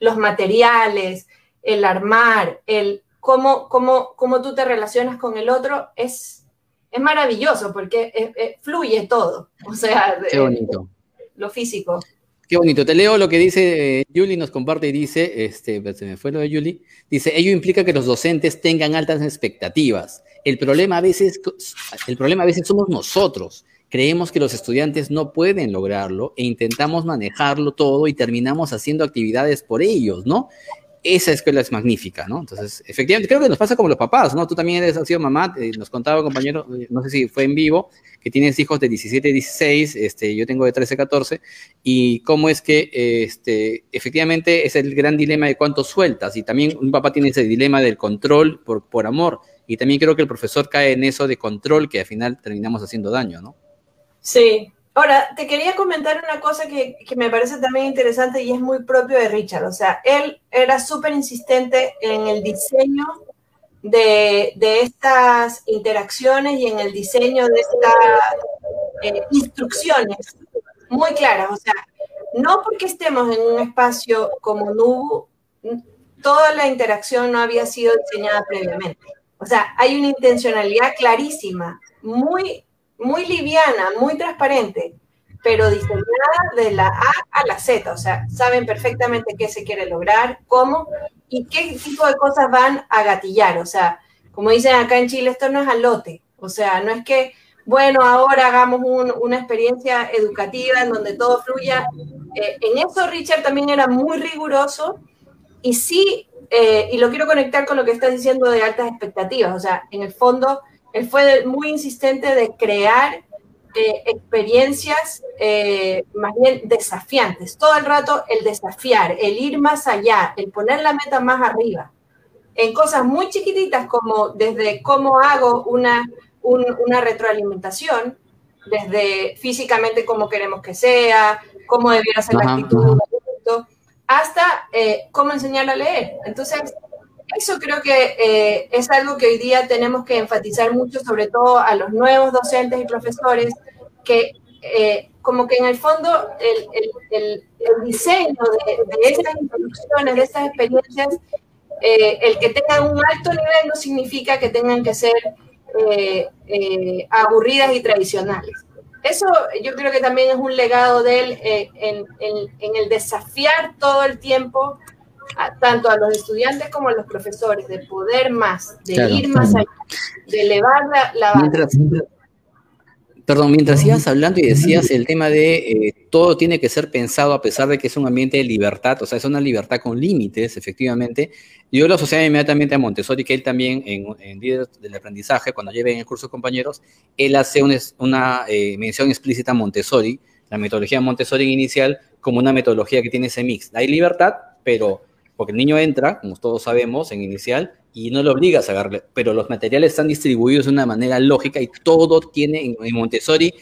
los materiales, el armar, el cómo, cómo, cómo tú te relacionas con el otro es es maravilloso porque fluye todo. O sea, Qué bonito. lo físico. Qué bonito. Te leo lo que dice Julie, nos comparte y dice, este, se me fue lo de Julie, dice, ello implica que los docentes tengan altas expectativas. El problema a veces, el problema a veces somos nosotros. Creemos que los estudiantes no pueden lograrlo e intentamos manejarlo todo y terminamos haciendo actividades por ellos, ¿no? Esa escuela es magnífica, ¿no? Entonces, efectivamente, creo que nos pasa como los papás, ¿no? Tú también eres, has sido mamá, eh, nos contaba compañero, eh, no sé si fue en vivo, que tienes hijos de 17, 16, este, yo tengo de 13, 14, y cómo es que, este, efectivamente, es el gran dilema de cuánto sueltas, y también un papá tiene ese dilema del control por, por amor, y también creo que el profesor cae en eso de control que al final terminamos haciendo daño, ¿no? Sí, Ahora, te quería comentar una cosa que, me parece también interesante y es muy propio de Richard. O sea, él era súper insistente en el diseño de, estas interacciones y en el diseño de estas eh, instrucciones muy claras. O sea, no porque estemos en un espacio como Nubu, toda la interacción no había sido diseñada previamente. O sea, hay una intencionalidad clarísima, muy, muy liviana, muy transparente, pero diseñada de la A a la Z. O sea, saben perfectamente qué se quiere lograr, cómo y qué tipo de cosas van a gatillar. O sea, como dicen acá en Chile, esto no es alote. O sea, no es que, bueno, ahora hagamos una experiencia educativa en donde todo fluya. Eh, en eso Richard también era muy riguroso y sí, eh, y lo quiero conectar con lo que estás diciendo de altas expectativas. O sea, en el fondo, él fue muy insistente de crear eh, experiencias más bien desafiantes. Todo el rato el desafiar, el ir más allá, el poner la meta más arriba. En cosas muy chiquititas como desde cómo hago una una retroalimentación, desde físicamente cómo queremos que sea, cómo debiera ser la actitud, hasta eh, cómo enseñar a leer. Entonces, eso creo que eh, es algo que hoy día tenemos que enfatizar mucho, sobre todo a los nuevos docentes y profesores, que eh, como que en el fondo el, diseño de, de, estas introducciones, de estas experiencias, el que tengan un alto nivel no significa que tengan que ser eh, eh, aburridas y tradicionales. Eso yo creo que también es un legado de él eh, en, el desafiar todo el tiempo tanto a los estudiantes como a los profesores, de poder más, de ir más allá, de elevar la, la Perdón, mientras ibas hablando y decías el tema de eh, todo tiene que ser pensado a pesar de que es un ambiente de libertad, o sea, es una libertad con límites, efectivamente. Yo lo asociaba inmediatamente a Montessori, que él también en, en del aprendizaje, cuando lleve en el curso compañeros, él hace una, eh, mención explícita a Montessori, la metodología Montessori inicial, como una metodología que tiene ese mix. Hay libertad, pero porque el niño entra, como todos sabemos, en inicial, y no lo obligas a agarrarle, pero los materiales están distribuidos de una manera lógica y todo tiene en, Montessori,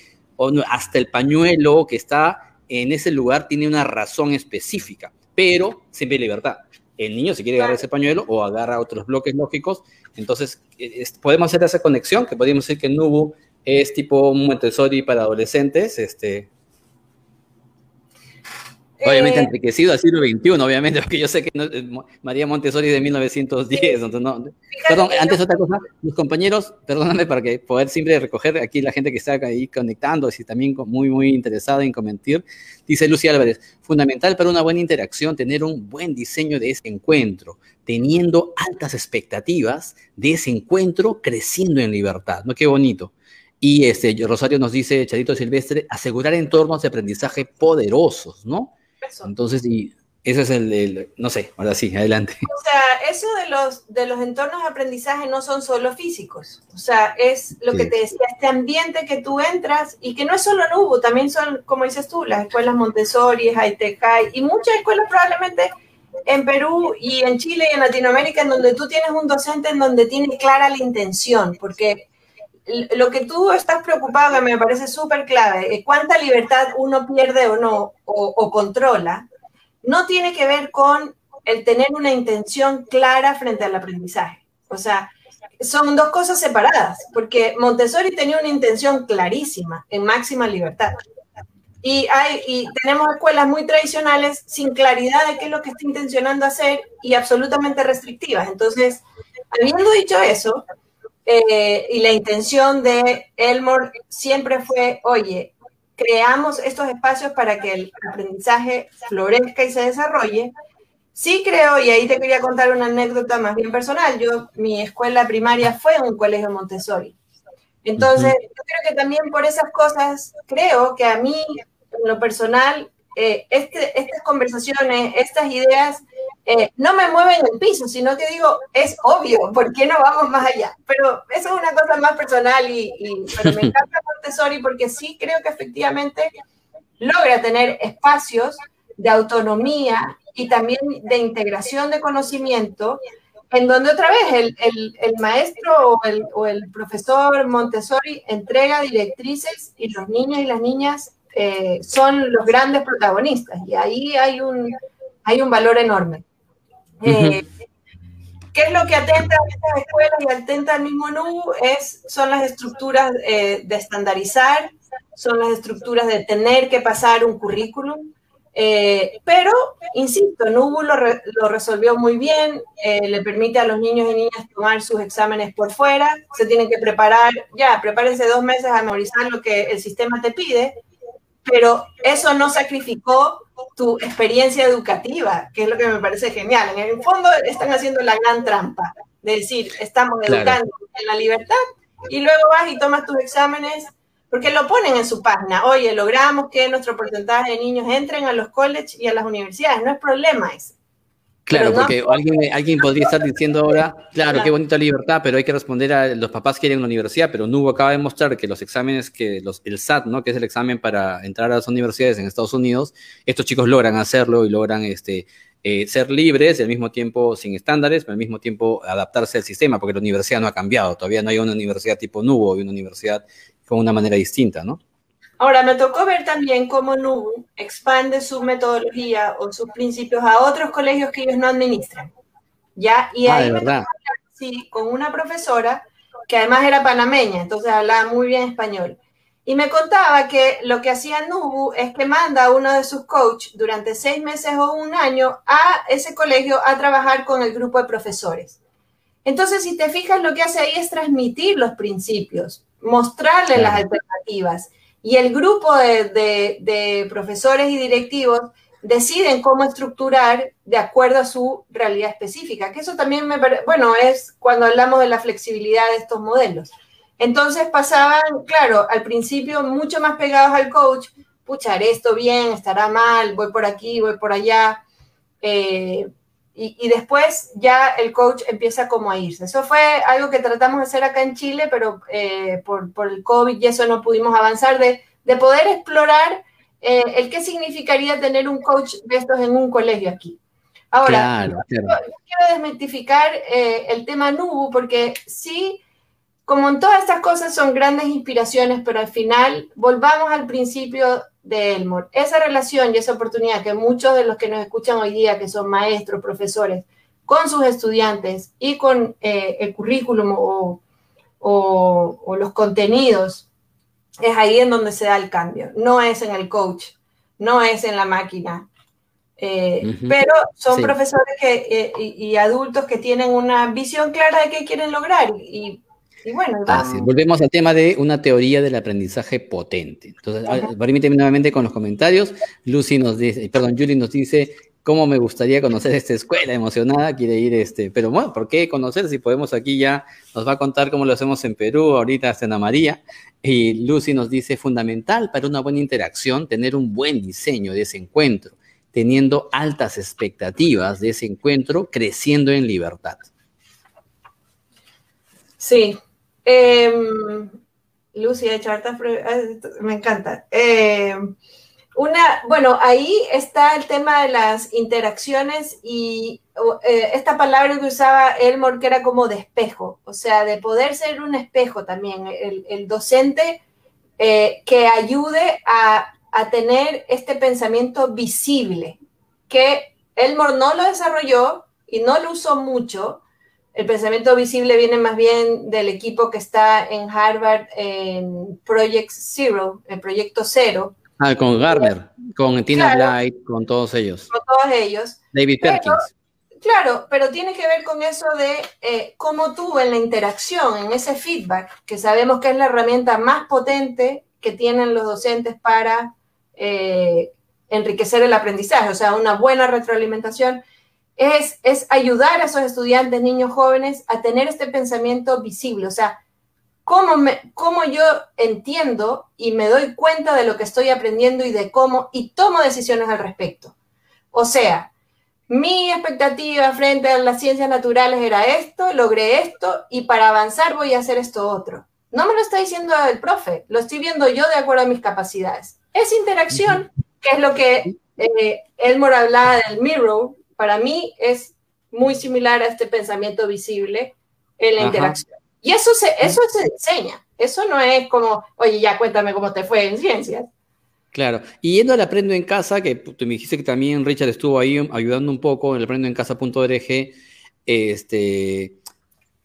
hasta el pañuelo que está en ese lugar tiene una razón específica, pero siempre hay libertad. El niño si quiere agarrar ese pañuelo o agarra otros bloques lógicos, entonces podemos hacer esa conexión, que podríamos decir que Nubu es tipo Montessori para adolescentes, este, Obviamente eh, enriquecido al siglo XXI, obviamente, *laughs* porque yo sé que eh, María Montessori de 1910. perdón, antes otra cosa, los compañeros, perdóname para que poder siempre recoger aquí la gente que está ahí conectando, y también muy, muy interesada en comentar. Dice Lucía Álvarez, fundamental para una buena interacción tener un buen diseño de ese encuentro, teniendo altas expectativas de ese encuentro, creciendo en libertad. ¿No? Qué bonito. Y este, Rosario nos dice, Chadito Silvestre, asegurar entornos de aprendizaje poderosos, ¿no? Entonces, y ese es el, no sé, ahora sí, adelante. O sea, eso de los, de los entornos de aprendizaje no son solo físicos. O sea, es lo que te decía, este ambiente que tú entras y que no es solo Nubu, también son, como dices tú, las escuelas Montessori, High High y muchas escuelas probablemente en Perú y en Chile y en Latinoamérica en donde tú tienes un docente en donde tiene clara la intención, porque lo que tú estás preocupado, que me parece súper clave, cuánta libertad uno pierde o no, o, controla, no tiene que ver con el tener una intención clara frente al aprendizaje. O sea, son dos cosas separadas, porque Montessori tenía una intención clarísima, en máxima libertad. Y, hay, y tenemos escuelas muy tradicionales sin claridad de qué es lo que está intencionando hacer y absolutamente restrictivas. Entonces, habiendo dicho eso, eh, y la intención de Elmore siempre fue, oye, creamos estos espacios para que el aprendizaje florezca y se desarrolle. Sí creo, y ahí te quería contar una anécdota más bien personal, yo, mi escuela primaria fue un colegio Montessori. Entonces, yo creo que también por esas cosas, creo que a mí, en lo personal, eh, este, estas conversaciones, estas ideas, eh, no me mueven el piso, sino que digo, es obvio, ¿por qué no vamos más allá? Pero eso es una cosa más personal y, pero me encanta Montessori porque sí creo que efectivamente logra tener espacios de autonomía y también de integración de conocimiento, en donde otra vez el, el, el maestro o el, o el, profesor Montessori entrega directrices y los niños y las niñas eh, son los grandes protagonistas y ahí hay un, hay un valor enorme. Eh, ¿Qué es lo que atenta a estas escuelas y atenta al mismo NU? Es, son las estructuras eh, de estandarizar son las estructuras de tener que pasar un currículum. Eh, pero, insisto, Nubu lo, lo resolvió muy bien, eh, le permite a los niños y niñas tomar sus exámenes por fuera, se tienen que preparar, ya, prepárense dos meses a memorizar lo que el sistema te pide, pero eso no sacrificó tu experiencia educativa, que es lo que me parece genial. En el fondo están haciendo la gran trampa de decir, estamos educando en la libertad y luego vas y tomas tus exámenes porque lo ponen en su página. Oye, logramos que nuestro porcentaje de niños entren a los colleges y a las universidades. No es problema ese. Claro, porque alguien, alguien podría estar diciendo ahora, claro, qué bonita libertad, pero hay que responder a los papás quieren una universidad, pero Nubo acaba de mostrar que los exámenes, que los, el SAT, ¿no? que es el examen para entrar a las universidades en Estados Unidos, estos chicos logran hacerlo y logran este, eh, ser libres y al mismo tiempo sin estándares, pero al mismo tiempo adaptarse al sistema, porque la universidad no ha cambiado, todavía no hay una universidad tipo Nubo y una universidad con una manera distinta, ¿no? Ahora, me tocó ver también cómo NUBU expande su metodología o sus principios a otros colegios que ellos no administran. ¿Ya? Y ah, ahí me tocó sí, con una profesora que además era panameña, entonces hablaba muy bien español. Y me contaba que lo que hacía Nubu es que manda a uno de sus coaches durante seis meses o un año a ese colegio a trabajar con el grupo de profesores. Entonces, si te fijas, lo que hace ahí es transmitir los principios, mostrarle las alternativas y el grupo de, profesores y directivos deciden cómo estructurar de acuerdo a su realidad específica, que eso también me bueno, es cuando hablamos de la flexibilidad de estos modelos. Entonces pasaban, claro, al principio mucho más pegados al coach, pucha, haré esto bien, estará mal, voy por aquí, voy por allá. Eh, y, después ya el coach empieza como a irse. Eso fue algo que tratamos de hacer acá en Chile, pero eh, por, por, el COVID y eso no pudimos avanzar, de, de poder explorar eh, el qué significaría tener un coach de estos en un colegio aquí. Ahora, Quiero, desmitificar eh, el tema Nubu, porque sí, como en todas estas cosas son grandes inspiraciones, pero al final volvamos al principio de Elmore. Esa relación y esa oportunidad que muchos de los que nos escuchan hoy día, que son maestros, profesores, con sus estudiantes y con eh, el currículum o, los contenidos, es ahí en donde se da el cambio. No es en el coach, no es en la máquina. Eh, pero son profesores que, eh, y, y, adultos que tienen una visión clara de qué quieren lograr y bueno, volvemos al tema de una teoría del aprendizaje potente. Entonces, permíteme nuevamente con los comentarios. Lucy nos dice, perdón, Julie nos dice, ¿cómo me gustaría conocer esta escuela? Emocionada, quiere ir, este, pero bueno, ¿por qué conocer? Si podemos aquí ya, nos va a contar cómo lo hacemos en Perú, ahorita Ana María. Y Lucy nos dice, fundamental para una buena interacción, tener un buen diseño de ese encuentro, teniendo altas expectativas de ese encuentro, creciendo en libertad. Sí, eh, Lucy hartas me encanta. Em, una, bueno, ahí está el tema de las interacciones y eh, esta palabra que usaba Elmore que era como de espejo, o sea, de poder ser un espejo también, el, docente eh, que ayude a, a, tener este pensamiento visible, que Elmore no lo desarrolló y no lo usó mucho, el pensamiento visible viene más bien del equipo que está en Harvard en Project Zero, el proyecto cero. Ah, con Garner, con Tina Blight, con todos ellos. Con todos ellos. David Perkins. Claro, pero tiene que ver con eso de eh, cómo tú en la interacción, en ese feedback, que sabemos que es la herramienta más potente que tienen los docentes para eh, enriquecer el aprendizaje, o sea, una buena retroalimentación es, ayudar a esos estudiantes, niños jóvenes, a tener este pensamiento visible, o sea, cómo, me, cómo yo entiendo y me doy cuenta de lo que estoy aprendiendo y de cómo, y tomo decisiones al respecto. O sea, mi expectativa frente a las ciencias naturales era esto, logré esto y para avanzar voy a hacer esto otro. No me lo está diciendo el profe, lo estoy viendo yo de acuerdo a mis capacidades. Es interacción, que es lo que eh, Elmore hablaba del mirror, para mí es muy similar a este pensamiento visible en la interacción. Y eso se, eso se enseña. Eso no es como, oye, ya cuéntame cómo te fue en ciencias. Claro, y yendo al Aprendo en Casa, que tú me dijiste que también Richard estuvo ahí ayudando un poco en el Aprendo en Casa.org, este,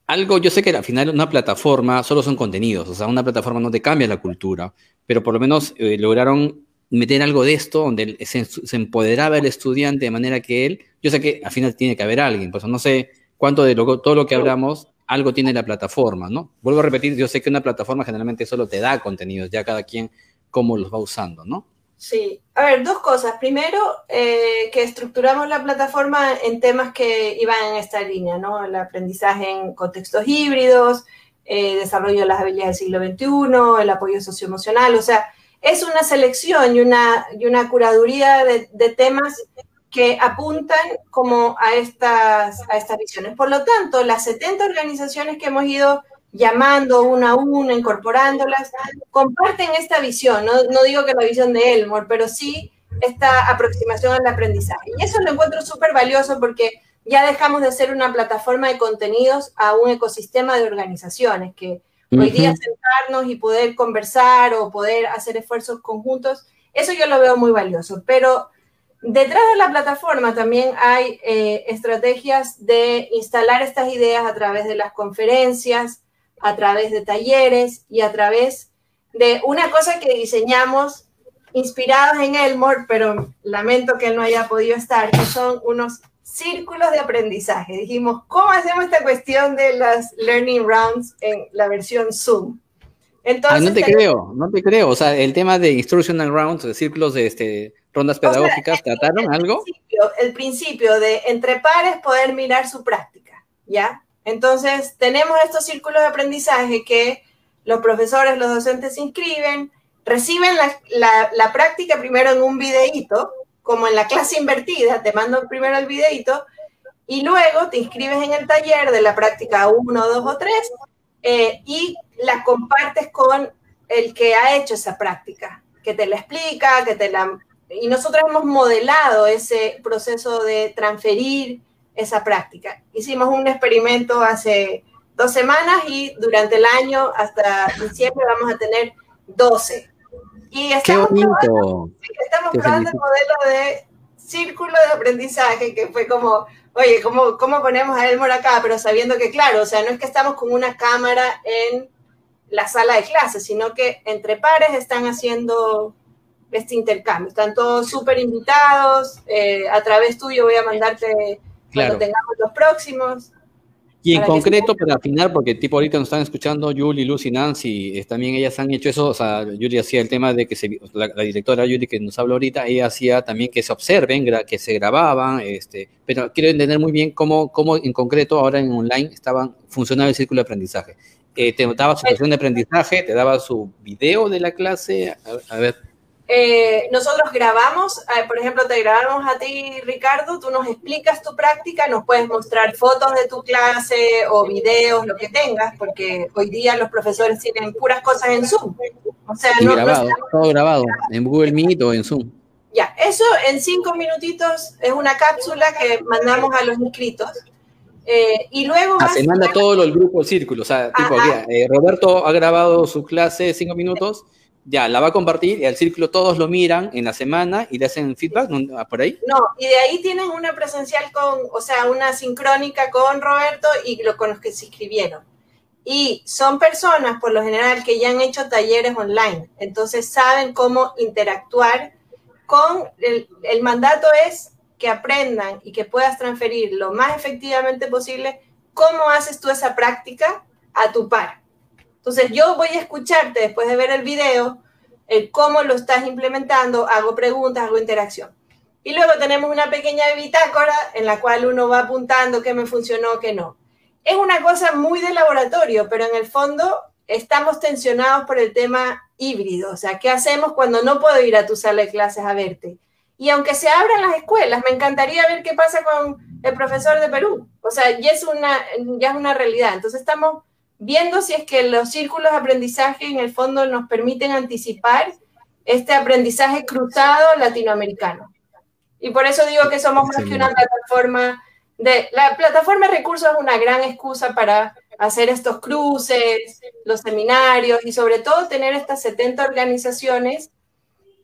algo, yo sé que al final una plataforma solo son contenidos, o sea, una plataforma no te cambia la cultura, pero por lo menos eh, lograron meter algo de esto, donde se, empoderaba el estudiante de manera que él, yo sé que al final tiene que haber alguien, pues no sé cuánto de todo lo que hablamos, algo tiene la plataforma, ¿no? Vuelvo a repetir, yo sé que una plataforma generalmente solo te da contenidos, ya cada quien cómo los va usando, ¿no? Sí, a ver, dos cosas. Primero, eh, que estructuramos la plataforma en temas que iban en esta línea, ¿no? El aprendizaje en contextos híbridos, eh, desarrollo de las habilidades del siglo XXI, el apoyo socioemocional, o sea, es una selección y una, y una curaduría de, temas que apuntan como a estas, a estas visiones. Por lo tanto, las 70 organizaciones que hemos ido llamando una a una, incorporándolas, comparten esta visión. No, no digo que la visión de Elmore, pero sí esta aproximación al aprendizaje. Y eso lo encuentro súper valioso porque ya dejamos de ser una plataforma de contenidos a un ecosistema de organizaciones que Hoy día sentarnos y poder conversar o poder hacer esfuerzos conjuntos, eso yo lo veo muy valioso. Pero detrás de la plataforma también hay eh, estrategias de instalar estas ideas a través de las conferencias, a través de talleres y a través de una cosa que diseñamos inspirados en Elmore, pero lamento que él no haya podido estar, que son unos círculos de aprendizaje. Dijimos, ¿cómo hacemos esta cuestión de las learning rounds en la versión Zoom? Entonces, no te creo, no te creo. O sea, el tema de instructional rounds, de círculos de este, rondas pedagógicas, ¿trataron algo? el principio de entre pares poder mirar su práctica, ¿ya? Entonces, tenemos estos círculos de aprendizaje que los profesores, los docentes se inscriben, reciben la, la, la práctica primero en un videíto, como en la clase invertida, te mando primero el videito y luego te inscribes en el taller de la práctica 1, 2 o 3 eh, y la compartes con el que ha hecho esa práctica, que te la explica, que te la... Y nosotros hemos modelado ese proceso de transferir esa práctica. Hicimos un experimento hace dos semanas y durante el año hasta diciembre vamos a tener 12 y estamos probando, estamos probando el modelo de círculo de aprendizaje, que fue como, oye, ¿cómo, ¿cómo ponemos a Elmore acá? Pero sabiendo que, claro, o sea, no es que estamos con una cámara en la sala de clases, sino que entre pares están haciendo este intercambio. Están todos súper invitados. Eh, a través tuyo voy a mandarte cuando tengamos los próximos. Y en concreto, para afinar, porque tipo ahorita nos están escuchando Julie, Lucy, Nancy, también ellas han hecho eso, o sea, Julie hacía el tema de que se, la, directora Julie que nos habla ahorita, ella hacía también que se observen, que se grababan, este, pero quiero entender muy bien cómo, cómo en concreto ahora en online estaban funcionando el círculo de aprendizaje. Eh, te daba su sesión de aprendizaje, te daba su video de la clase, a ver. Eh, nosotros grabamos, eh, por ejemplo, te grabamos a ti, Ricardo, tú nos explicas tu práctica, nos puedes mostrar fotos de tu clase o videos, lo que tengas, porque hoy día los profesores tienen puras cosas en Zoom. O sea, no, grabado, todo grabado, en Google Meet o en Zoom. Ya, eso en cinco minutitos es una cápsula que mandamos a los inscritos. Eh, y luego... Ah, se manda todo el grupo, círculo. O sea, tipo, Roberto ha grabado su clase de cinco minutos ya, la va a compartir y al círculo todos lo miran en la semana y le hacen feedback por ahí. No, y de ahí tienen una presencial con, o sea, una sincrónica con Roberto y lo, con los que se inscribieron. Y son personas, por lo general, que ya han hecho talleres online, entonces saben cómo interactuar con, el, el mandato es que aprendan y que puedas transferir lo más efectivamente posible cómo haces tú esa práctica a tu par. Entonces yo voy a escucharte después de ver el video, el cómo lo estás implementando, hago preguntas, hago interacción. Y luego tenemos una pequeña bitácora en la cual uno va apuntando qué me funcionó, qué no. Es una cosa muy de laboratorio, pero en el fondo estamos tensionados por el tema híbrido. O sea, ¿qué hacemos cuando no puedo ir a tu sala de clases a verte? Y aunque se abran las escuelas, me encantaría ver qué pasa con el profesor de Perú. O sea, ya es una, ya es una realidad. Entonces estamos viendo si es que los círculos de aprendizaje en el fondo nos permiten anticipar este aprendizaje cruzado latinoamericano. Y por eso digo que somos más que una plataforma de... La plataforma de recursos es una gran excusa para hacer estos cruces, los seminarios y sobre todo tener estas 70 organizaciones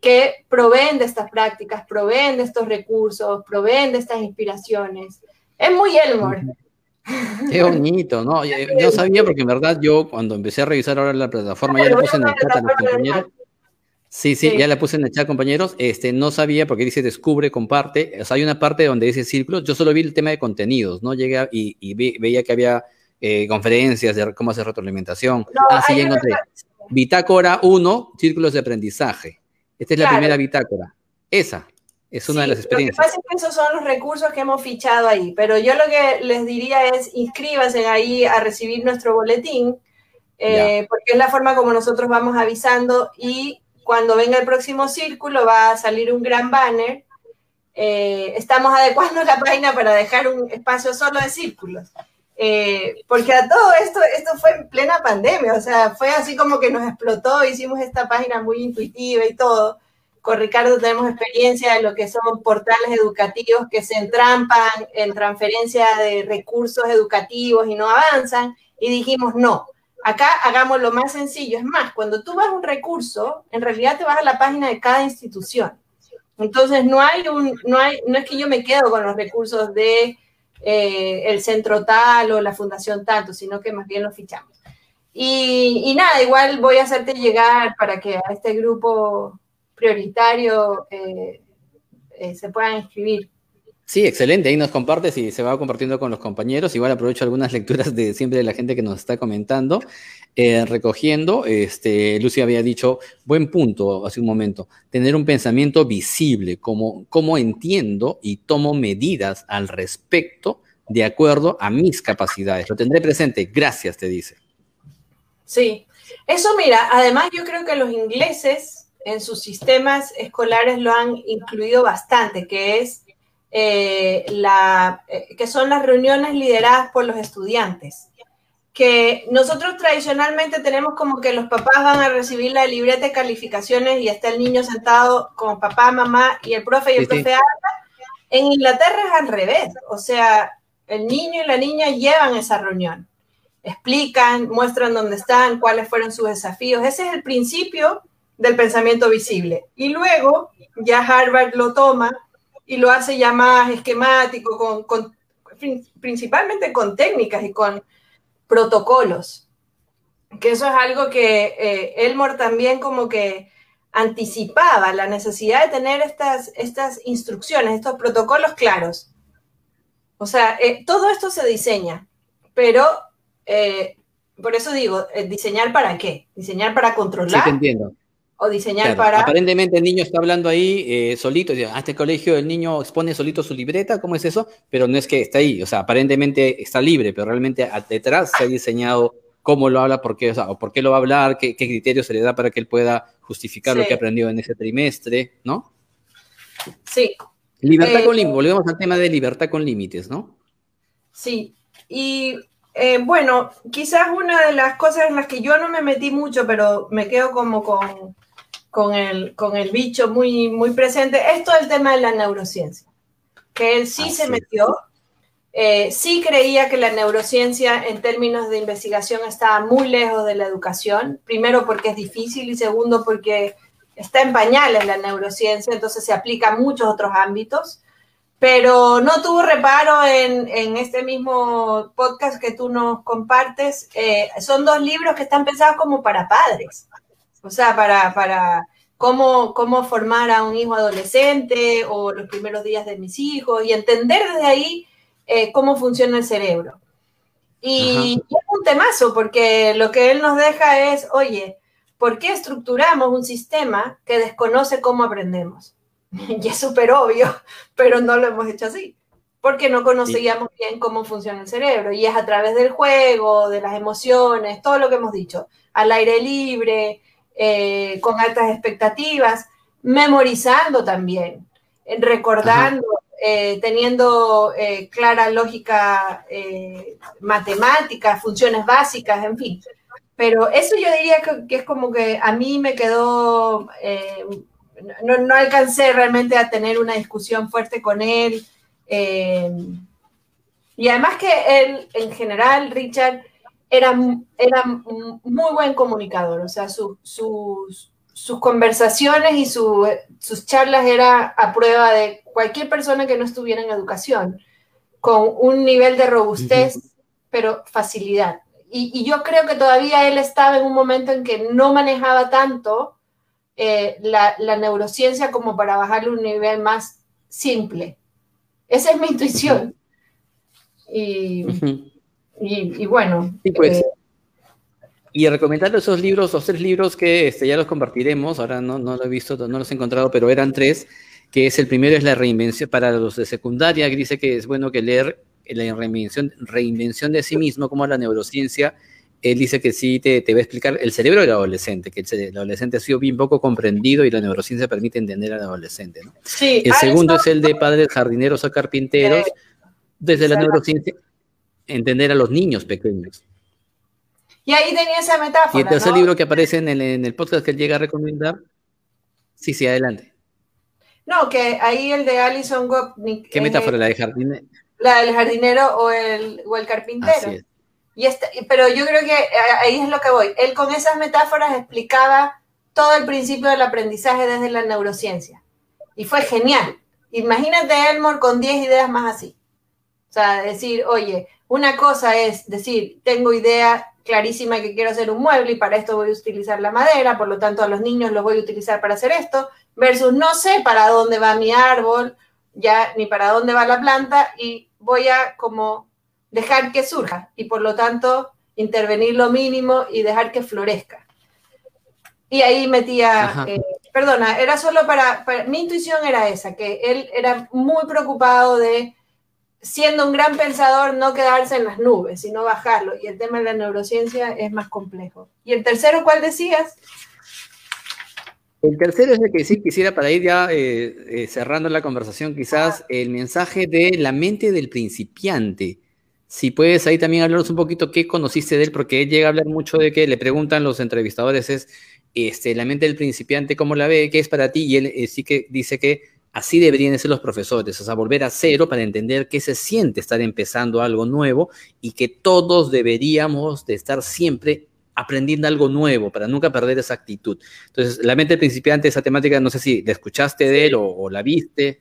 que proveen de estas prácticas, proveen de estos recursos, proveen de estas inspiraciones. Es muy Elmore. *laughs* Qué bonito, ¿no? Yo sabía porque en verdad yo cuando empecé a revisar ahora la plataforma, ya le puse en el chat a los compañeros, Sí, sí, ya la puse en el chat, compañeros. Este, no sabía porque dice descubre, comparte. O sea, hay una parte donde dice círculos. Yo solo vi el tema de contenidos, ¿no? Llegué y, veía que había eh, conferencias de cómo hacer retroalimentación. ah, sí, ya encontré. Bitácora 1, círculos de aprendizaje. Esta es la primera bitácora. Esa es una de las experiencias. Lo que pasa es que esos son los recursos que hemos fichado ahí, pero yo lo que les diría es inscríbanse ahí a recibir nuestro boletín, eh, porque es la forma como nosotros vamos avisando y cuando venga el próximo círculo va a salir un gran banner. Eh, estamos *laughs* adecuando la página para dejar un espacio solo de círculos. Eh, porque a todo esto, esto fue en plena pandemia, o sea, fue así como que nos explotó, hicimos esta página muy intuitiva y todo. Con Ricardo tenemos experiencia de lo que son portales educativos que se entrampan en transferencia de recursos educativos y no avanzan. Y dijimos, no, acá hagamos lo más sencillo. Es más, cuando tú vas a un recurso, en realidad te vas a la página de cada institución. Entonces, no hay un, no hay, no es que yo me quedo con los recursos de eh, el centro tal o la fundación tanto, sino que más bien lo fichamos. Y, nada, igual voy a hacerte llegar para que a este grupo prioritario eh, eh, se puedan inscribir. Sí, excelente. Ahí nos compartes y se va compartiendo con los compañeros. Igual aprovecho algunas lecturas de siempre de la gente que nos está comentando. Eh, recogiendo, este, Lucy había dicho, buen punto hace un momento, tener un pensamiento visible, como, como entiendo y tomo medidas al respecto de acuerdo a mis capacidades. Lo tendré presente. Gracias, te dice. Sí, eso mira, además yo creo que los ingleses en sus sistemas escolares lo han incluido bastante, que es eh, la, eh, que son las reuniones lideradas por los estudiantes. Que nosotros tradicionalmente tenemos como que los papás van a recibir la libreta de calificaciones y está el niño sentado con papá, mamá y el profe y el profe habla. En Inglaterra es al revés, o sea, el niño y la niña llevan esa reunión, explican, muestran dónde están, cuáles fueron sus desafíos. Ese es el principio del pensamiento visible. Y luego ya Harvard lo toma y lo hace ya más esquemático, con, principalmente con técnicas y con protocolos. Que eso es algo que eh, Elmore también como que anticipaba la necesidad de tener estas, estas instrucciones, estos protocolos claros. O sea, eh, todo esto se diseña, pero eh, por eso digo, diseñar para qué? Diseñar para controlar. Sí, entiendo o diseñar para... Aparentemente el niño está hablando ahí eh, solito, a este colegio el niño expone solito su libreta, ¿cómo es eso? Pero no es que está ahí, o sea, aparentemente está libre, pero realmente detrás se ha diseñado cómo lo habla, por qué, o, por qué lo va a hablar, qué, qué criterio se le da para que él pueda justificar lo que ha aprendido en ese trimestre, ¿no? Sí. Libertad con eh, límites, volvemos al tema de libertad con límites, ¿no? Sí, y eh, bueno, quizás una de las cosas en las que yo no me metí mucho, pero me quedo como con con el, con el bicho muy, muy presente. Esto es el tema de la neurociencia, que él sí se metió, eh, sí creía que la neurociencia en términos de investigación estaba muy lejos de la educación, primero porque es difícil y segundo porque está en pañales la neurociencia, entonces se aplica a muchos otros ámbitos, pero no tuvo reparo en, en este mismo podcast que tú nos compartes. Eh, son dos libros que están pensados como para padres. O sea, para, para cómo, cómo formar a un hijo adolescente o los primeros días de mis hijos y entender desde ahí eh, cómo funciona el cerebro. Y, es un temazo porque lo que él nos deja es, oye, ¿por qué estructuramos un sistema que desconoce cómo aprendemos? *laughs* y es súper obvio, pero no lo hemos hecho así, porque no conocíamos bien cómo funciona el cerebro. Y es a través del juego, de las emociones, todo lo que hemos dicho, al aire libre, eh, con altas expectativas, memorizando también, recordando, eh, teniendo eh, clara lógica matemática, funciones básicas, en fin. Pero eso yo diría que, es como que a mí me quedó, no, no, alcancé realmente a tener una discusión fuerte con él. y además que él, en general, Richard, era, era muy buen comunicador, o sea, sus, sus conversaciones y sus charlas era a prueba de cualquier persona que no estuviera en educación, con un nivel de robustez, pero facilidad. Y, yo creo que todavía él estaba en un momento en que no manejaba tanto eh, la, neurociencia como para bajarle un nivel más simple. Esa es mi intuición. Y, bueno. pues. Eh, y recomendando esos libros, los tres libros que este, ya los compartiremos, ahora no, no los he visto, no los he encontrado, pero eran tres, que es el primero es la reinvención para los de secundaria, que dice que es bueno que leer la reinvención, reinvención de sí mismo, como la neurociencia, él dice que sí te, te va a explicar el cerebro del adolescente, que el, adolescente ha sido bien poco comprendido y la neurociencia permite entender al adolescente. ¿no? Sí, el segundo es el de padres jardineros o carpinteros, desde la neurociencia, entender a los niños pequeños. Y ahí tenía esa metáfora. Y el tercer libro que aparece en el, en el podcast que él llega a recomendar. Sí, sí, adelante. No, que ahí el de Alison Gopnik. ¿Qué metáfora? ¿La de jardinero? La del jardinero o el, o el carpintero. Y este, pero yo creo que ahí es lo que voy. Él con esas metáforas explicaba todo el principio del aprendizaje desde la neurociencia. Y fue genial. Imagínate Elmore con 10 ideas más así. Sea, decir, oye, una cosa es decir, tengo idea clarísima que quiero hacer un mueble y para esto voy a utilizar la madera, por lo tanto a los niños los voy a utilizar para hacer esto, versus no sé para dónde va mi árbol, ya ni para dónde va la planta y voy a como dejar que surja y por lo tanto intervenir lo mínimo y dejar que florezca. Y ahí metía, eh, perdona, era solo para, mi intuición era esa, que él era muy preocupado de, siendo un gran pensador, no quedarse en las nubes, sino bajarlo. Y el tema de la neurociencia es más complejo. ¿Y el tercero cuál decías? El tercero es el que sí quisiera para ir ya eh, eh, cerrando la conversación, quizás el mensaje de la mente del principiante. Si puedes ahí también hablarnos un poquito qué conociste de él, porque él llega a hablar mucho de que le preguntan los entrevistadores es este, la mente del principiante, ¿cómo la ve? ¿Qué es para ti? Y él eh, sí que dice que así deberían ser los profesores, o sea, volver a cero para entender qué se siente estar empezando algo nuevo y que todos deberíamos de estar siempre aprendiendo algo nuevo, para nunca perder esa actitud. Entonces, la mente principiante, esa temática, no sé si la escuchaste de él o, la viste.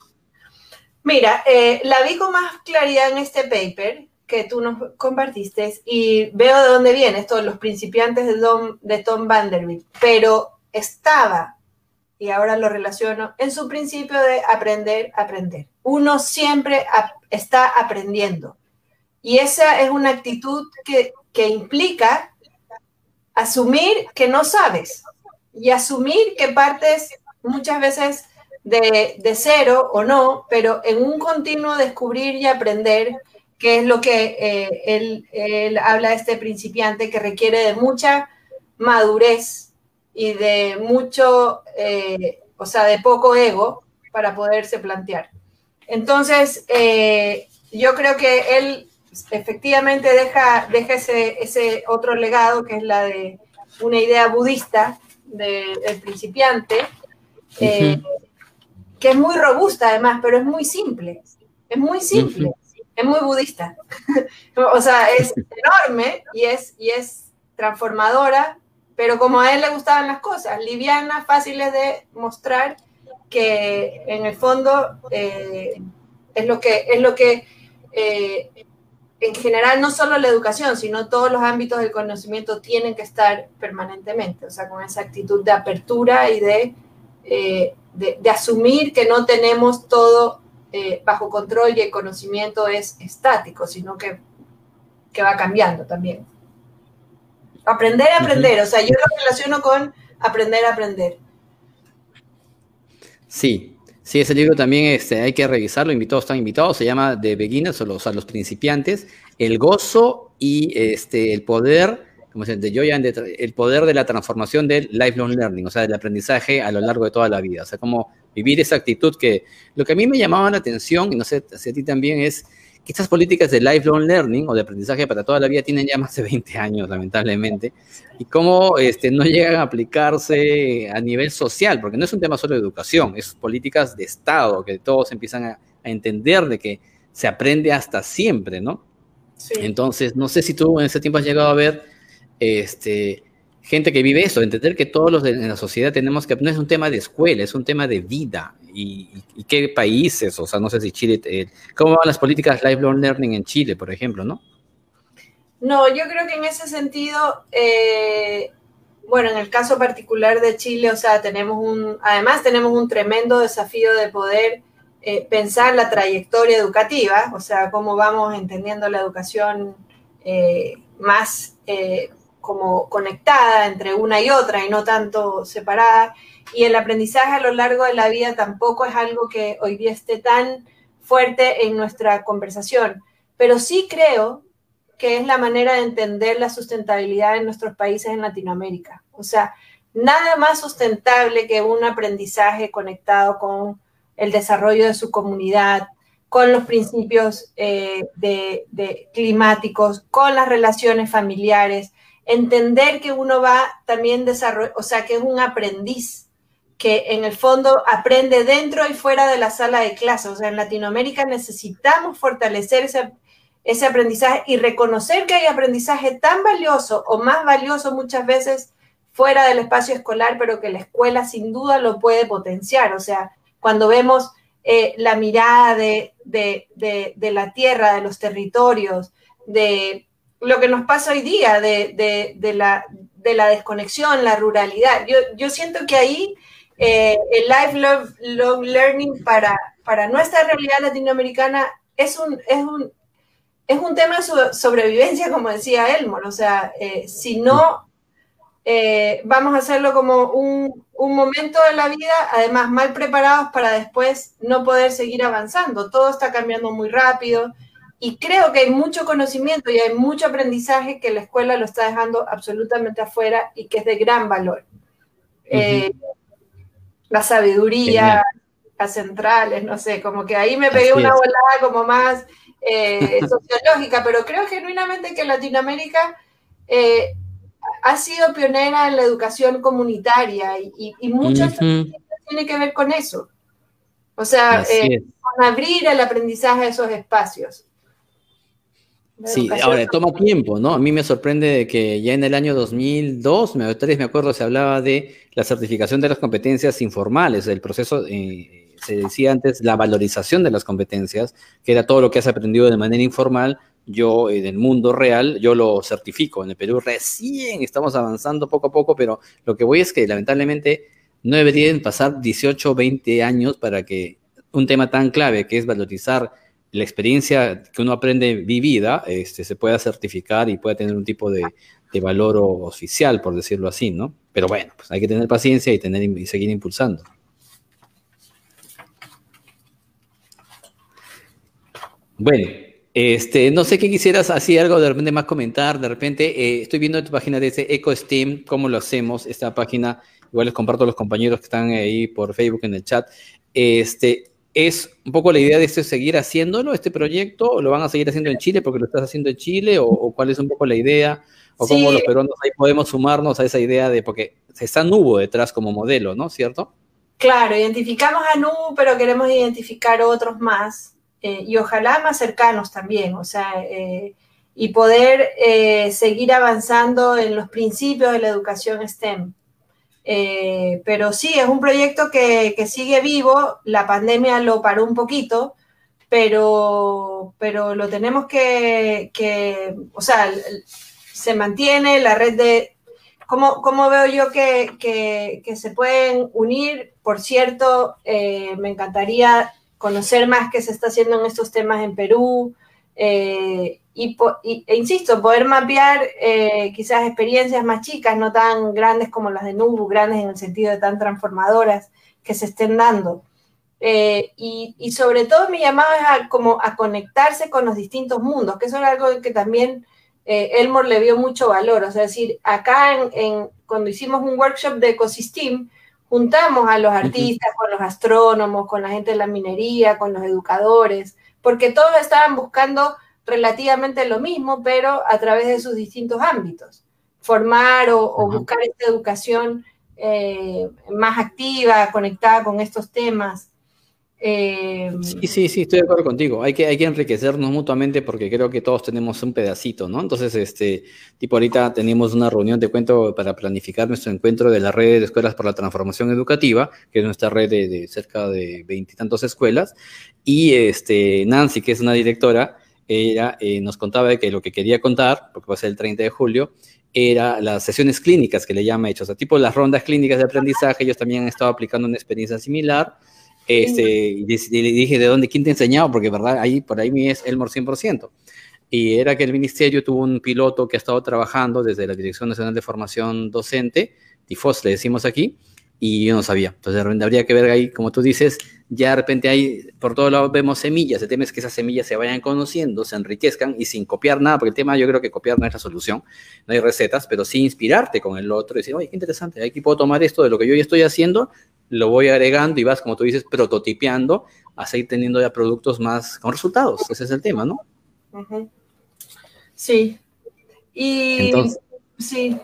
Mira, eh, la vi con más claridad en este paper que tú nos compartiste y veo de dónde viene esto, los principiantes de, de Tom Vanderbilt, pero estaba, y ahora lo relaciono, en su principio de aprender, aprender. Uno siempre está aprendiendo. Y esa es una actitud que, que implica asumir que no sabes y asumir que partes muchas veces de, cero o no, pero en un continuo descubrir y aprender, que es lo que eh, él, habla de este principiante, que requiere de mucha madurez y de mucho, eh, o sea, de poco ego para poderse plantear. Entonces, eh, yo creo que él efectivamente deja, deja ese, ese, otro legado que es la de una idea budista del principiante, eh, que es muy robusta además, pero es muy simple. Es muy simple, es muy budista. *laughs* o sea, es *laughs* enorme y es, y es transformadora, pero como a él le gustaban las cosas, livianas, fáciles de mostrar, que en el fondo eh, es lo que, es lo que eh, en general no solo la educación, sino todos los ámbitos del conocimiento tienen que estar permanentemente, o sea, con esa actitud de apertura y de, eh, de, asumir que no tenemos todo eh, bajo control y el conocimiento es estático, sino que, que va cambiando también. Aprender a aprender, o sea, yo lo relaciono con aprender a aprender. Sí, Sí, ese libro también este, hay que revisarlo, invitados están invitados, se llama The Beginners o los, a los principiantes, el gozo y este, el poder, como se de Joyan, el poder de la transformación del lifelong learning, o sea, del aprendizaje a lo largo de toda la vida, o sea, como vivir esa actitud que lo que a mí me llamaba la atención, y no sé si a ti también, es que estas políticas de lifelong learning o de aprendizaje para toda la vida tienen ya más de 20 años, lamentablemente, y cómo este, no llegan a aplicarse a nivel social, porque no es un tema solo de educación, es políticas de Estado, que todos empiezan a, entender de que se aprende hasta siempre, ¿no? Entonces, no sé si tú en ese tiempo has llegado a ver este, gente que vive eso, entender que todos los de, en la sociedad tenemos que, no es un tema de escuela, es un tema de vida. Y, qué países, o sea, no sé si Chile, eh, ¿cómo van las políticas lifelong learning en Chile, por ejemplo, no? No, yo creo que en ese sentido, eh, bueno, en el caso particular de Chile, o sea, tenemos un, además tenemos un tremendo desafío de poder eh, pensar la trayectoria educativa, o sea, cómo vamos entendiendo la educación más como conectada entre una y otra y no tanto separada. Y el aprendizaje a lo largo de la vida tampoco es algo que hoy día esté tan fuerte en nuestra conversación, pero sí creo que es la manera de entender la sustentabilidad en nuestros países en Latinoamérica. O sea, nada más sustentable que un aprendizaje conectado con el desarrollo de su comunidad, con los principios eh, climáticos, con las relaciones familiares, entender que uno va también desarrollar, o sea, que es un aprendiz que en el fondo aprende dentro y fuera de la sala de clase. O sea, en Latinoamérica necesitamos fortalecer ese, ese aprendizaje y reconocer que hay aprendizaje tan valioso o más valioso muchas veces fuera del espacio escolar, pero que la escuela sin duda lo puede potenciar. O sea, cuando vemos eh, la mirada de, la tierra, de los territorios, de lo que nos pasa hoy día, de, la, desconexión, la ruralidad. Yo, siento que ahí eh, el lifelong learning para, para nuestra realidad latinoamericana es un, es un, es un tema de sobrevivencia, como decía Elmore. O sea, eh, si no eh, vamos a hacerlo como un, momento de la vida, además mal preparados para después no poder seguir avanzando. Todo está cambiando muy rápido y creo que hay mucho conocimiento y hay mucho aprendizaje que la escuela lo está dejando absolutamente afuera y que es de gran valor. Eh, la sabiduría, las centrales, no sé, como que ahí me pegué una volada como más eh, *laughs* sociológica, pero creo genuinamente que Latinoamérica ha sido pionera en la educación comunitaria y, y, muchas tiene que ver con eso. O sea, eh, con abrir el aprendizaje a esos espacios. Sí, ahora toma tiempo, ¿no? A mí me sorprende que ya en el año 2002, me acuerdo, se hablaba de la certificación de las competencias informales, el proceso, eh, se decía antes, la valorización de las competencias, que era todo lo que has aprendido de manera informal, yo en el mundo real, yo lo certifico. En el Perú recién estamos avanzando poco a poco, pero lo que voy es que lamentablemente no deberían pasar 18 o 20 años para que un tema tan clave que es valorizar la experiencia que uno aprende vivida este, se pueda certificar y pueda tener un tipo de, valor oficial, por decirlo así, ¿no? Pero bueno, pues hay que tener paciencia y, tener, y seguir impulsando. Bueno, este, no sé qué quisieras así algo de repente más comentar, de repente eh, estoy viendo tu página de ese EcoSteam, cómo lo hacemos, esta página, igual les comparto a los compañeros que están ahí por Facebook en el chat. Este, ¿Es un poco la idea de este seguir haciéndolo, este proyecto, o lo van a seguir haciendo en Chile porque lo estás haciendo en Chile, o, cuál es un poco la idea, o cómo los peruanos ahí podemos sumarnos a esa idea de, porque está Nubo detrás como modelo, ¿no? ¿Cierto? Claro, identificamos a Nubo, pero queremos identificar otros más. Eh, y ojalá más cercanos también, o sea, eh, y poder eh, seguir avanzando en los principios de la educación STEM. Pero sí, es un proyecto que, sigue vivo, la pandemia lo paró un poquito, pero, pero lo tenemos que, o sea, se mantiene la red de... ¿Cómo, cómo veo yo que, que, se pueden unir? Por cierto, me encantaría conocer más qué se está haciendo en estos temas en Perú eh, y, e insisto, poder mapear eh, quizás experiencias más chicas, no tan grandes como las de Nubu, grandes en el sentido de tan transformadoras que se estén dando. Eh, y, sobre todo mi llamado es a, como a conectarse con los distintos mundos, que eso es algo que también Elmore le vio mucho valor. O sea, decir, acá en, cuando hicimos un workshop de Ecosystem, juntamos a los artistas con los astrónomos, con la gente de la minería, con los educadores, porque todos estaban buscando relativamente lo mismo, pero a través de sus distintos ámbitos. Formar o, buscar esta educación eh, más activa, conectada con estos temas. Eh, sí, sí, sí, estoy de acuerdo contigo. Hay que, hay que enriquecernos mutuamente porque creo que todos tenemos un pedacito, ¿no? Entonces, este, tipo ahorita tenemos una reunión, de cuento, para planificar nuestro encuentro de la red de escuelas por la transformación educativa, que es nuestra red de, cerca de veintitantas escuelas, y este, Nancy, que es una directora, era, eh, nos contaba que lo que quería contar, porque va a ser el 30 de julio, era las sesiones clínicas que le llama hecho, o sea, tipo las rondas clínicas de aprendizaje, ellos también han estado aplicando una experiencia similar. Este, y le dije, ¿de dónde? ¿Quién te ha enseñado? Porque, ¿verdad? Ahí, por ahí es Elmore 100%. Y era que el ministerio tuvo un piloto que ha estado trabajando desde la Dirección Nacional de Formación Docente, TIFOS le decimos aquí, y yo no sabía. Entonces, de habría que ver ahí, como tú dices, ya de repente hay, por todos lados vemos semillas, el tema es que esas semillas se vayan conociendo, se enriquezcan y sin copiar nada, porque el tema yo creo que copiar no es la solución, no hay recetas, pero sí inspirarte con el otro y decir, oye, qué interesante, aquí puedo tomar esto de lo que yo ya estoy haciendo, lo voy agregando y vas, como tú dices, prototipeando, a seguir teniendo ya productos más con resultados, ese es el tema, ¿no? Sí. Y sí,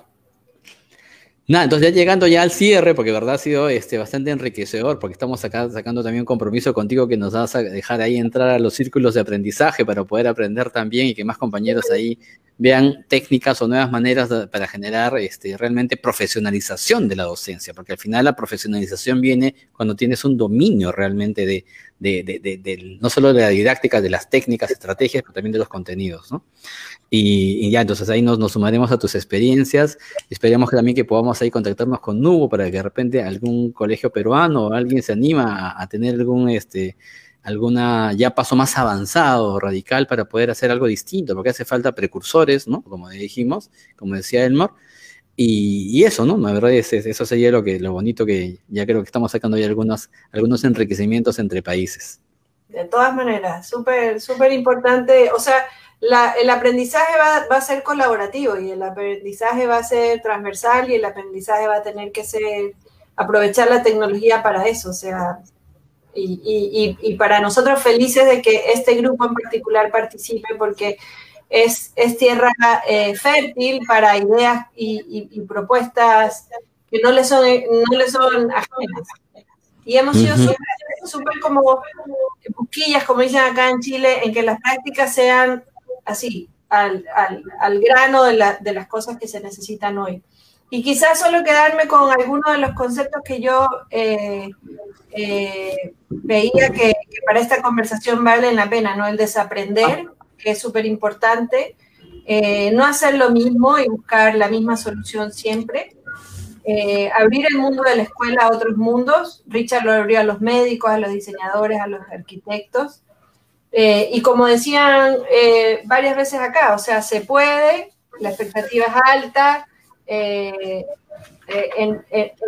Nada, entonces ya llegando ya al cierre, porque verdad ha sido este, bastante enriquecedor, porque estamos acá sacando también un compromiso contigo que nos vas a dejar ahí entrar a los círculos de aprendizaje para poder aprender también y que más compañeros ahí vean técnicas o nuevas maneras para generar este, realmente profesionalización de la docencia, porque al final la profesionalización viene cuando tienes un dominio realmente de, de, no solo de la didáctica, de las técnicas, estrategias, pero también de los contenidos, ¿no? Y, ya, entonces ahí nos, nos, sumaremos a tus experiencias. Esperemos que también que podamos ahí contactarnos con Nubo para que de repente algún colegio peruano o alguien se anima a, tener algún, este, alguna ya paso más avanzado, radical, para poder hacer algo distinto, porque hace falta precursores, ¿no? Como dijimos, como decía Elmore. Y, eso, ¿no? La verdad es, eso sería lo que lo bonito que ya creo que estamos sacando ya algunos, algunos enriquecimientos entre países. De todas maneras, súper, súper importante. O sea, el aprendizaje va, va, a ser colaborativo y el aprendizaje va a ser transversal y el aprendizaje va a tener que ser aprovechar la tecnología para eso. O sea, y, y, y para nosotros felices de que este grupo en particular participe porque es, es tierra eh, fértil para ideas y, propuestas que no le son, no le son ajenas. Y hemos sido súper como busquillas, como dicen acá en Chile, en que las prácticas sean así, al, al, al grano de, la, de, las cosas que se necesitan hoy. Y quizás solo quedarme con algunos de los conceptos que yo eh, eh, veía que, que, para esta conversación valen la pena, ¿no? El desaprender, que es súper importante, eh, no hacer lo mismo y buscar la misma solución siempre, eh, abrir el mundo de la escuela a otros mundos, Richard lo abrió a los médicos, a los diseñadores, a los arquitectos, eh, y como decían varias veces acá, o sea, se puede, la expectativa es alta, en,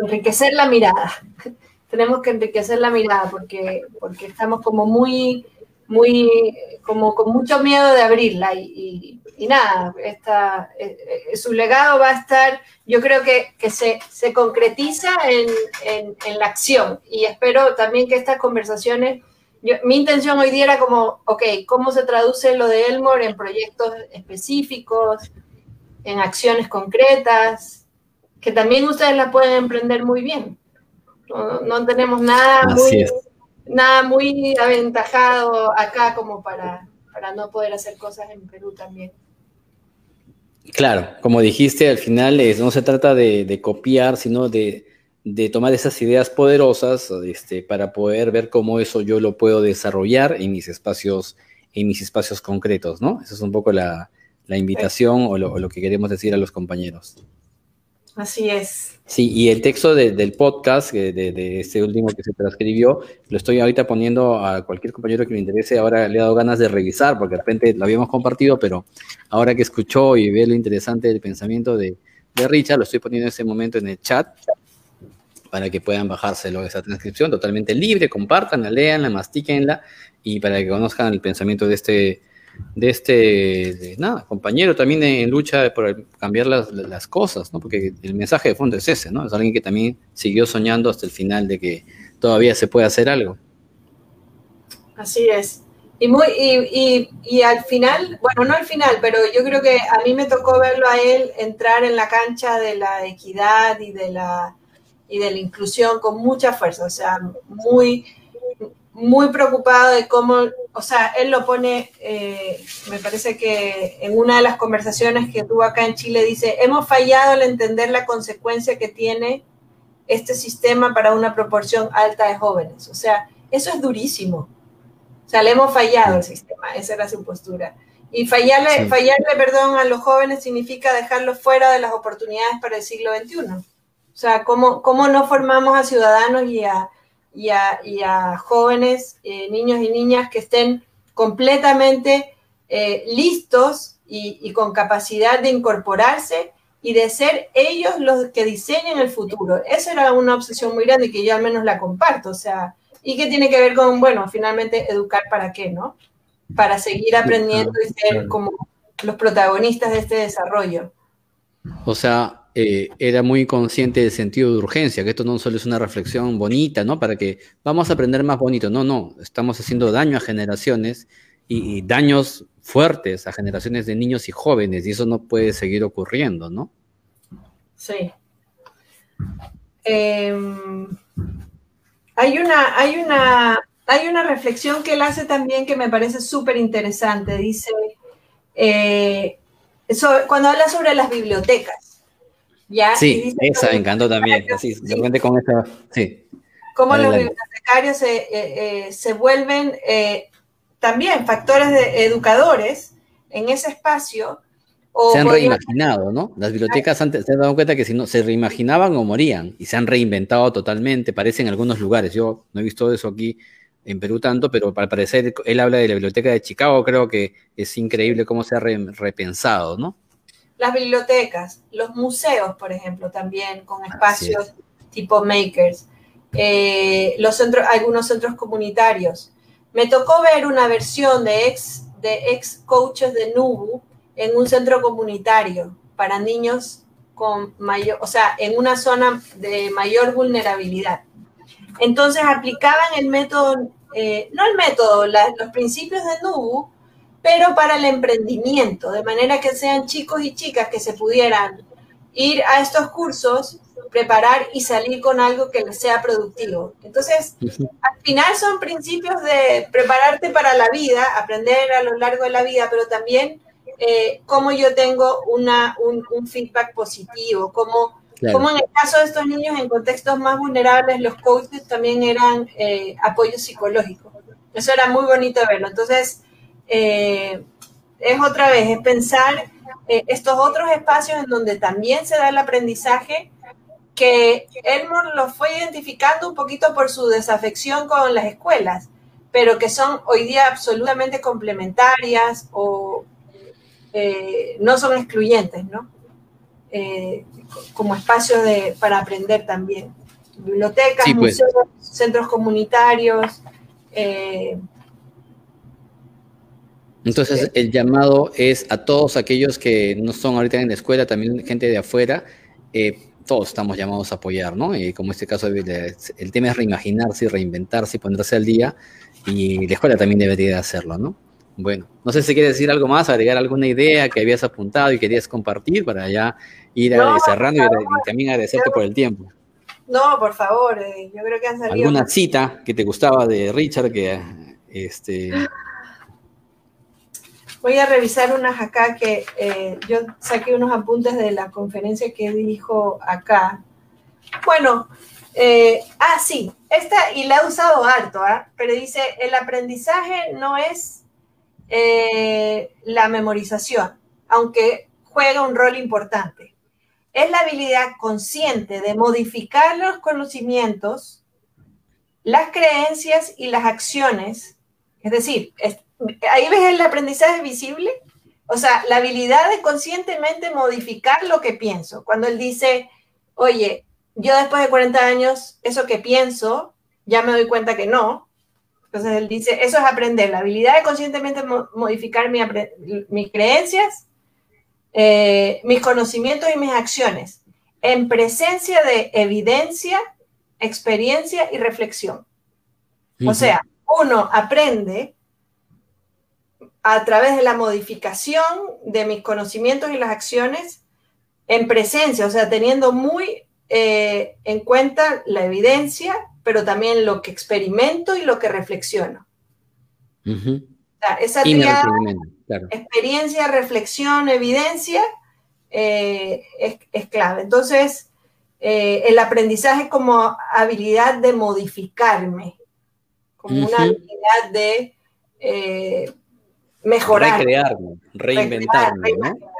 enriquecer la mirada. *laughs* Tenemos que enriquecer la mirada porque, porque estamos como muy muy, como con mucho miedo de abrirla y, nada, esta, eh, eh, su legado va a estar, yo creo que, que se, se, concretiza en, en, la acción y espero también que estas conversaciones, mi intención hoy día era como, ok, ¿cómo se traduce lo de Elmore en proyectos específicos, en acciones concretas, que también ustedes la pueden emprender muy bien? No, no tenemos nada muy nada muy aventajado acá como para, para no poder hacer cosas en Perú también. Claro, como dijiste, al final no se trata de, copiar, sino de, tomar esas ideas poderosas este, para poder ver cómo eso yo lo puedo desarrollar en mis espacios, en mis espacios concretos, ¿no? Esa es un poco la, invitación o lo, que queremos decir a los compañeros. Así es. Sí, y el texto del podcast, de, de, este último que se transcribió, lo estoy ahorita poniendo a cualquier compañero que le interese. Ahora le he dado ganas de revisar, porque de repente lo habíamos compartido, pero ahora que escuchó y ve lo interesante del pensamiento de, de Richard, lo estoy poniendo en ese momento en el chat para que puedan bajárselo esa transcripción totalmente libre, compartanla, leanla, mastíquenla y para que conozcan el pensamiento de este de este, nada, compañero también en lucha por cambiar las, las, cosas, ¿no? Porque el mensaje de fondo es ese, ¿no? Es alguien que también siguió soñando hasta el final de que todavía se puede hacer algo. Así es. Y, muy, y, y, al final, bueno, no al final, pero yo creo que a mí me tocó verlo a él entrar en la cancha de la equidad y de la, y de la inclusión con mucha fuerza, o sea, muy, muy preocupado de cómo, o sea, él lo pone, eh, me parece que en una de las conversaciones que tuvo acá en Chile dice, hemos fallado al entender la consecuencia que tiene este sistema para una proporción alta de jóvenes. O sea, eso es durísimo. O sea, le hemos fallado al sistema, esa era su postura. Y fallarle, fallarle, perdón, a los jóvenes significa dejarlos fuera de las oportunidades para el siglo XXI. O sea, ¿cómo, cómo no formamos a ciudadanos y a, y a, jóvenes, eh, niños y niñas que estén completamente eh, listos y, y, con capacidad de incorporarse y de ser ellos los que diseñen el futuro. Esa era una obsesión muy grande que yo al menos la comparto, o sea, y que tiene que ver con, bueno, finalmente educar para qué, ¿no? Para seguir aprendiendo y ser como los protagonistas de este desarrollo. O sea, eh, era muy consciente del sentido de urgencia, que esto no solo es una reflexión bonita, ¿no? Para que vamos a aprender más bonito. No, no, estamos haciendo daño a generaciones y, daños fuertes a generaciones de niños y jóvenes, y eso no puede seguir ocurriendo, ¿no? Sí. Em, hay, una, hay, una, hay una reflexión que él hace también que me parece súper interesante. Dice, eh, cuando habla sobre las bibliotecas, Sí, esa me encantó también. Así, de con esa, sí. Cómo los bibliotecarios se, eh, eh, vuelven eh, también factores de educadores en ese espacio. se han reimaginado, ¿no? Las bibliotecas antes se han dado cuenta que si no se reimaginaban o morían y se han reinventado totalmente, parece en algunos lugares. Yo no he visto eso aquí en Perú tanto, pero al parecer él habla de la biblioteca de Chicago, creo que es increíble cómo se ha repensado, ¿no? Las bibliotecas, los museos, por ejemplo, también con espacios tipo makers, eh, los centros, algunos centros comunitarios. Me tocó ver una versión de ex, de ex coaches de Nubu en un centro comunitario para niños con mayor, o sea, en una zona de mayor vulnerabilidad. Entonces aplicaban el método, eh, no el método, los principios de Nubu, pero para el emprendimiento, de manera que sean chicos y chicas que se pudieran ir a estos cursos, preparar y salir con algo que les sea productivo. Entonces, al final son principios de prepararte para la vida, aprender a lo largo de la vida, pero también eh, cómo yo tengo una, un, feedback positivo, cómo, en el caso de estos niños en contextos más vulnerables, los coaches también eran eh, apoyo psicológico. Eso era muy bonito verlo. Entonces, eh, es otra vez, es pensar eh, estos otros espacios en donde también se da el aprendizaje, que Elmore lo fue identificando un poquito por su desafección con las escuelas, pero que son hoy día absolutamente complementarias o eh, no son excluyentes, ¿no? como espacios de, para aprender también. Bibliotecas, pues. museos, centros comunitarios, entonces, el llamado es a todos aquellos que no son ahorita en la escuela, también gente de afuera, eh, todos estamos llamados a apoyar, ¿no? Y como este caso, el tema es reimaginarse reinventarse y ponerse al día, y la escuela también debería hacerlo, ¿no? Bueno, no sé si quieres decir algo más, agregar alguna idea que habías apuntado y querías compartir para ya ir cerrando y, también agradecerte por el tiempo. No, por favor, eh, yo creo que han salido. ¿Alguna cita que te gustaba de Richard que este, Voy a revisar unas acá que eh, yo saqué unos apuntes de la conferencia que dijo acá. Bueno, eh, ah, sí, esta, y la he usado harto, ¿ah? pero dice, el aprendizaje no es eh, la memorización, aunque juega un rol importante. Es la habilidad consciente de modificar los conocimientos, las creencias y las acciones, es decir, ahí ves el aprendizaje visible, o sea, la habilidad de conscientemente modificar lo que pienso. Cuando él dice, oye, yo después de 40 años, eso que pienso, ya me doy cuenta que no. Entonces él dice, eso es aprender, la habilidad de conscientemente modificar mis creencias, eh, mis conocimientos y mis acciones, en presencia de evidencia, experiencia y reflexión. O sea, uno aprende a través de la modificación de mis conocimientos y las acciones en presencia, o sea, teniendo muy eh, en cuenta la evidencia, pero también lo que experimento y lo que reflexiono. esa experiencia, reflexión, evidencia, eh, es, clave. Entonces, eh, el aprendizaje como habilidad de modificarme, como una habilidad de mejorar. Recrearlo, reinventarlo, ¿no?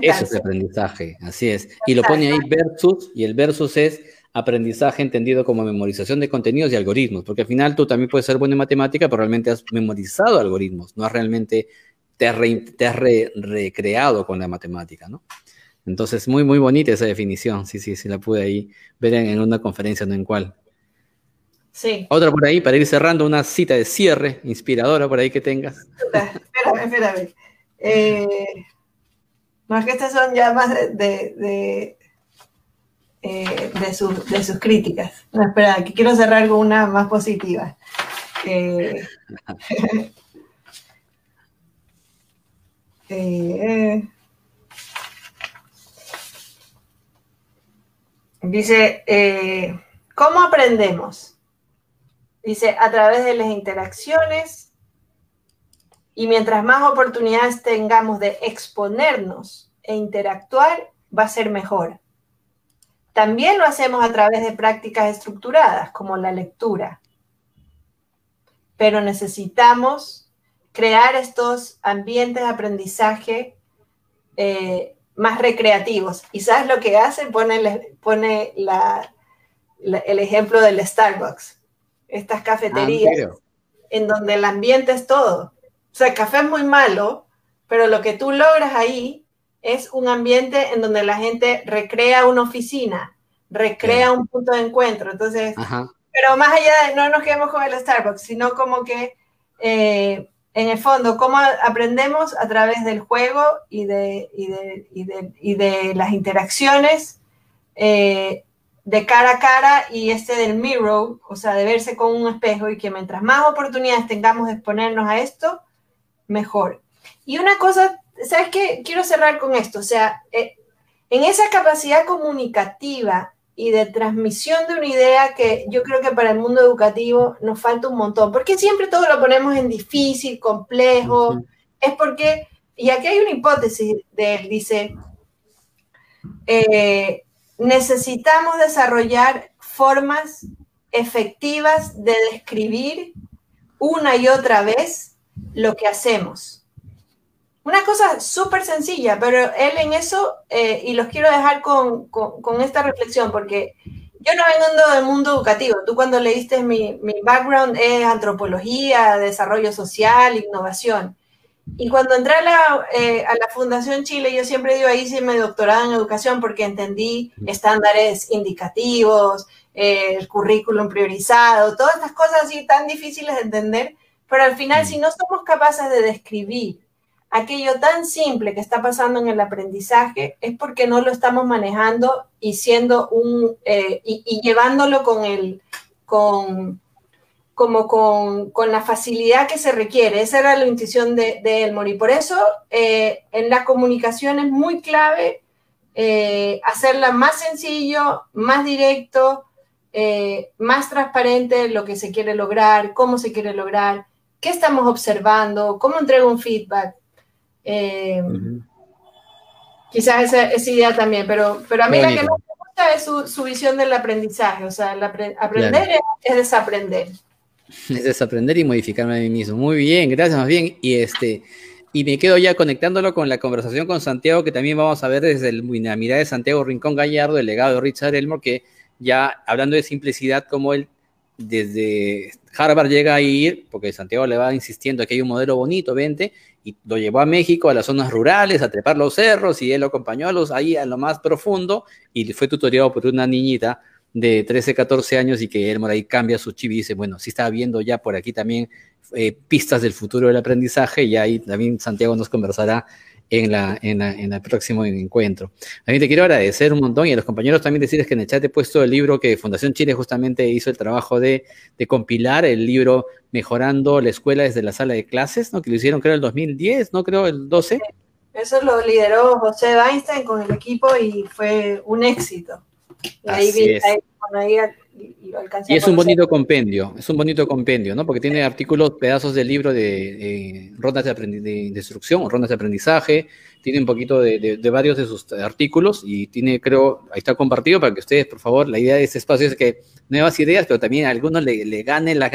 Eso es aprendizaje, así es. Y lo pone ahí versus, y el versus es aprendizaje entendido como memorización de contenidos y algoritmos, porque al final tú también puedes ser bueno en matemática, pero realmente has memorizado algoritmos, no has realmente te has, recreado con la matemática, ¿no? Entonces, muy, muy bonita esa definición, sí, sí, sí, la pude ahí ver en, una conferencia, no en cuál. Sí. Otra por ahí, para ir cerrando, una cita de cierre inspiradora por ahí que tengas. Espérame, espérame. Eh, no es que estas son ya más de, eh, de, sus críticas. No, espera, que quiero cerrar con una más positiva. Eh, *laughs* eh, dice, ¿cómo aprendemos? Dice, a través de las interacciones y mientras más oportunidades tengamos de exponernos e interactuar, va a ser mejor. También lo hacemos a través de prácticas estructuradas, como la lectura. Pero necesitamos crear estos ambientes de aprendizaje eh, más recreativos. ¿Y sabes lo que hace? Pone, pone el ejemplo del Starbucks, estas cafeterías, ah, en donde el ambiente es todo. O sea, el café es muy malo, pero lo que tú logras ahí es un ambiente en donde la gente recrea una oficina, recrea un punto de encuentro. Entonces, pero más allá de, no nos quedemos con el Starbucks, sino como que eh, en el fondo, cómo aprendemos a través del juego y de, y de, las interacciones eh, de cara a cara y este del mirror, o sea, de verse con un espejo y que mientras más oportunidades tengamos de exponernos a esto, mejor. Y una cosa ¿sabes qué? Quiero cerrar con esto. O sea, eh, en esa capacidad comunicativa y de transmisión de una idea que yo creo que para el mundo educativo nos falta un montón, porque siempre todo lo ponemos en difícil, complejo, es porque, y aquí hay una hipótesis de él, dice, eh, necesitamos desarrollar formas efectivas de describir una y otra vez lo que hacemos una cosa súper sencilla, pero él en eso, eh, y los quiero dejar con, con, esta reflexión, porque yo no vengo del mundo educativo. Tú cuando leíste mi, mi background es antropología, desarrollo social, innovación. Y cuando entré a la, eh, a la, Fundación Chile, yo siempre digo, ahí hice mi doctorado en educación porque entendí estándares indicativos, eh, el currículum priorizado, todas estas cosas así tan difíciles de entender, pero al final si no somos capaces de describir aquello tan simple que está pasando en el aprendizaje es porque no lo estamos manejando y siendo un eh, y, llevándolo con el con como con, la facilidad que se requiere. Esa era la intuición de, de Elmore. Y por eso eh, en la comunicación es muy clave eh, hacerla más sencillo, más directo, más transparente lo que se quiere lograr, cómo se quiere lograr, qué estamos observando, cómo entrego un feedback. Eh, quizás esa, idea también, pero, pero a mí la que más me gusta es su, visión del aprendizaje, o sea, aprender es, desaprender. *laughs* Es desaprender y modificarme a mí mismo. Muy bien, gracias, más bien. Y este, y me quedo ya conectándolo con la conversación con Santiago, que también vamos a ver desde el, la mirada de Santiago Rincón Gallardo, el legado de Richard Elmore, que ya hablando de simplicidad, como él desde Harvard llega a ir, porque Santiago le va insistiendo que hay un modelo bonito, vente, y lo llevó a México, a las zonas rurales, a trepar los cerros, y él lo acompañó a los, ahí a lo más profundo, y fue tutoriado por una niñita de 13, 14 años, y que él ahí cambia su chip y dice, bueno, sí estaba viendo ya por aquí también eh, pistas del futuro del aprendizaje, y ahí también Santiago nos conversará en, la, en, el próximo encuentro. Mí te quiero agradecer un montón y a los compañeros también decirles que en el chat he puesto el libro que Fundación Chile justamente hizo el trabajo de, de compilar, el libro Mejorando la Escuela desde la Sala de Clases, ¿no? que lo hicieron creo el 2010, ¿no? Creo el 12. Eso lo lideró José Weinstein con el equipo y fue un éxito. Ahí, vi, ahí, y es un bonito compendio, es un bonito compendio, ¿no? Porque tiene artículos, pedazos de libro de, rondas de, de, instrucción, rondas de aprendizaje, tiene un poquito de, varios de sus artículos y tiene, creo, ahí está compartido para que ustedes, por favor, la idea de este espacio es que nuevas ideas, pero también a algunos le, le gane la,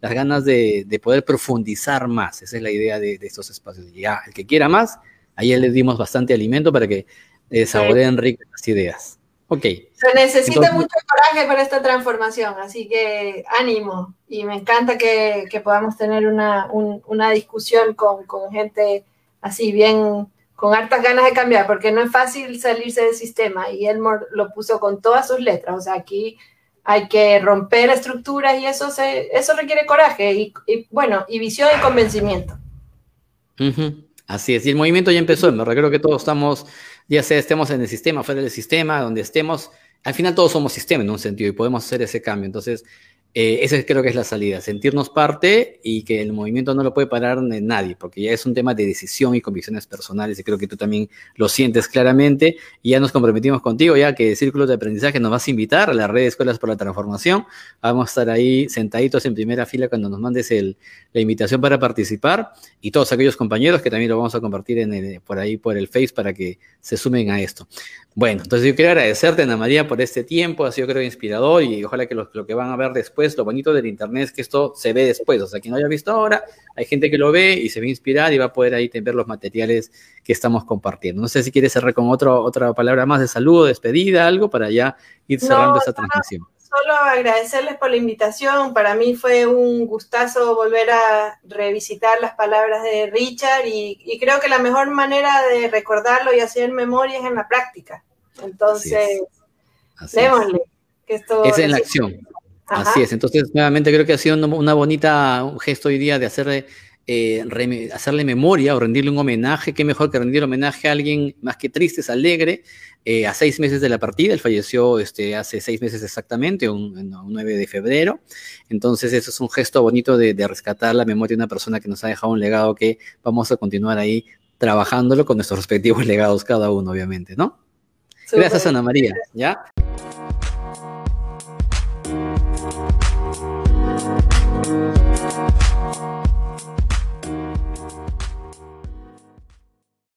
las ganas de, poder profundizar más. Esa es la idea de, estos espacios. Ya, el que quiera más, ahí le dimos bastante alimento para que eh, saboreen ricas las ideas. Ok. Se necesita mucho coraje para esta transformación, así que ánimo. Y me encanta que, podamos tener una, discusión con, gente así bien, con hartas ganas de cambiar, porque no es fácil salirse del sistema. Y Elmore lo puso con todas sus letras. O sea, aquí hay que romper estructuras y eso, se, eso requiere coraje y, bueno, y visión y convencimiento. Así es, y el movimiento ya empezó, me recuerdo que todos estamos ya sea estemos en el sistema, fuera del sistema, donde estemos, al final todos somos sistema en un sentido y podemos hacer ese cambio. Entonces, eh, esa creo que es la salida, sentirnos parte y que el movimiento no lo puede parar nadie, porque ya es un tema de decisión y convicciones personales y creo que tú también lo sientes claramente y ya nos comprometimos contigo, ya que Círculo de Aprendizaje nos vas a invitar a la red de Escuelas por la Transformación, vamos a estar ahí sentaditos en primera fila cuando nos mandes el, la invitación para participar y todos aquellos compañeros que también lo vamos a compartir en por ahí por el Face para que se sumen a esto. Bueno, entonces yo quiero agradecerte, Ana María, por este tiempo, ha sido creo inspirador y ojalá que lo, lo que van a ver después lo bonito del Internet es que esto se ve después, o sea, quien no haya visto ahora, hay gente que lo ve y se a inspirar y va a poder ahí ver los materiales que estamos compartiendo. No sé si quieres cerrar con otro, otra palabra más de saludo, despedida, algo para ya ir cerrando esta transmisión. Solo agradecerles por la invitación. Para mí fue un gustazo volver a revisitar las palabras de Richard y, creo que la mejor manera de recordarlo y hacer memoria es en la práctica. Entonces, démosle. Que esto es en la acción. Así es, entonces nuevamente creo que ha sido una bonita un gesto hoy día de hacerle, eh, hacerle memoria o rendirle un homenaje, qué mejor que rendir homenaje a alguien más que triste, es alegre, eh, a seis meses de la partida, él falleció este, hace seis meses exactamente, un, 9 de febrero, entonces eso es un gesto bonito de, de rescatar la memoria de una persona que nos ha dejado un legado que vamos a continuar ahí trabajándolo con nuestros respectivos *laughs* legados cada uno, obviamente, ¿no? Gracias, Ana María. ¿Ya?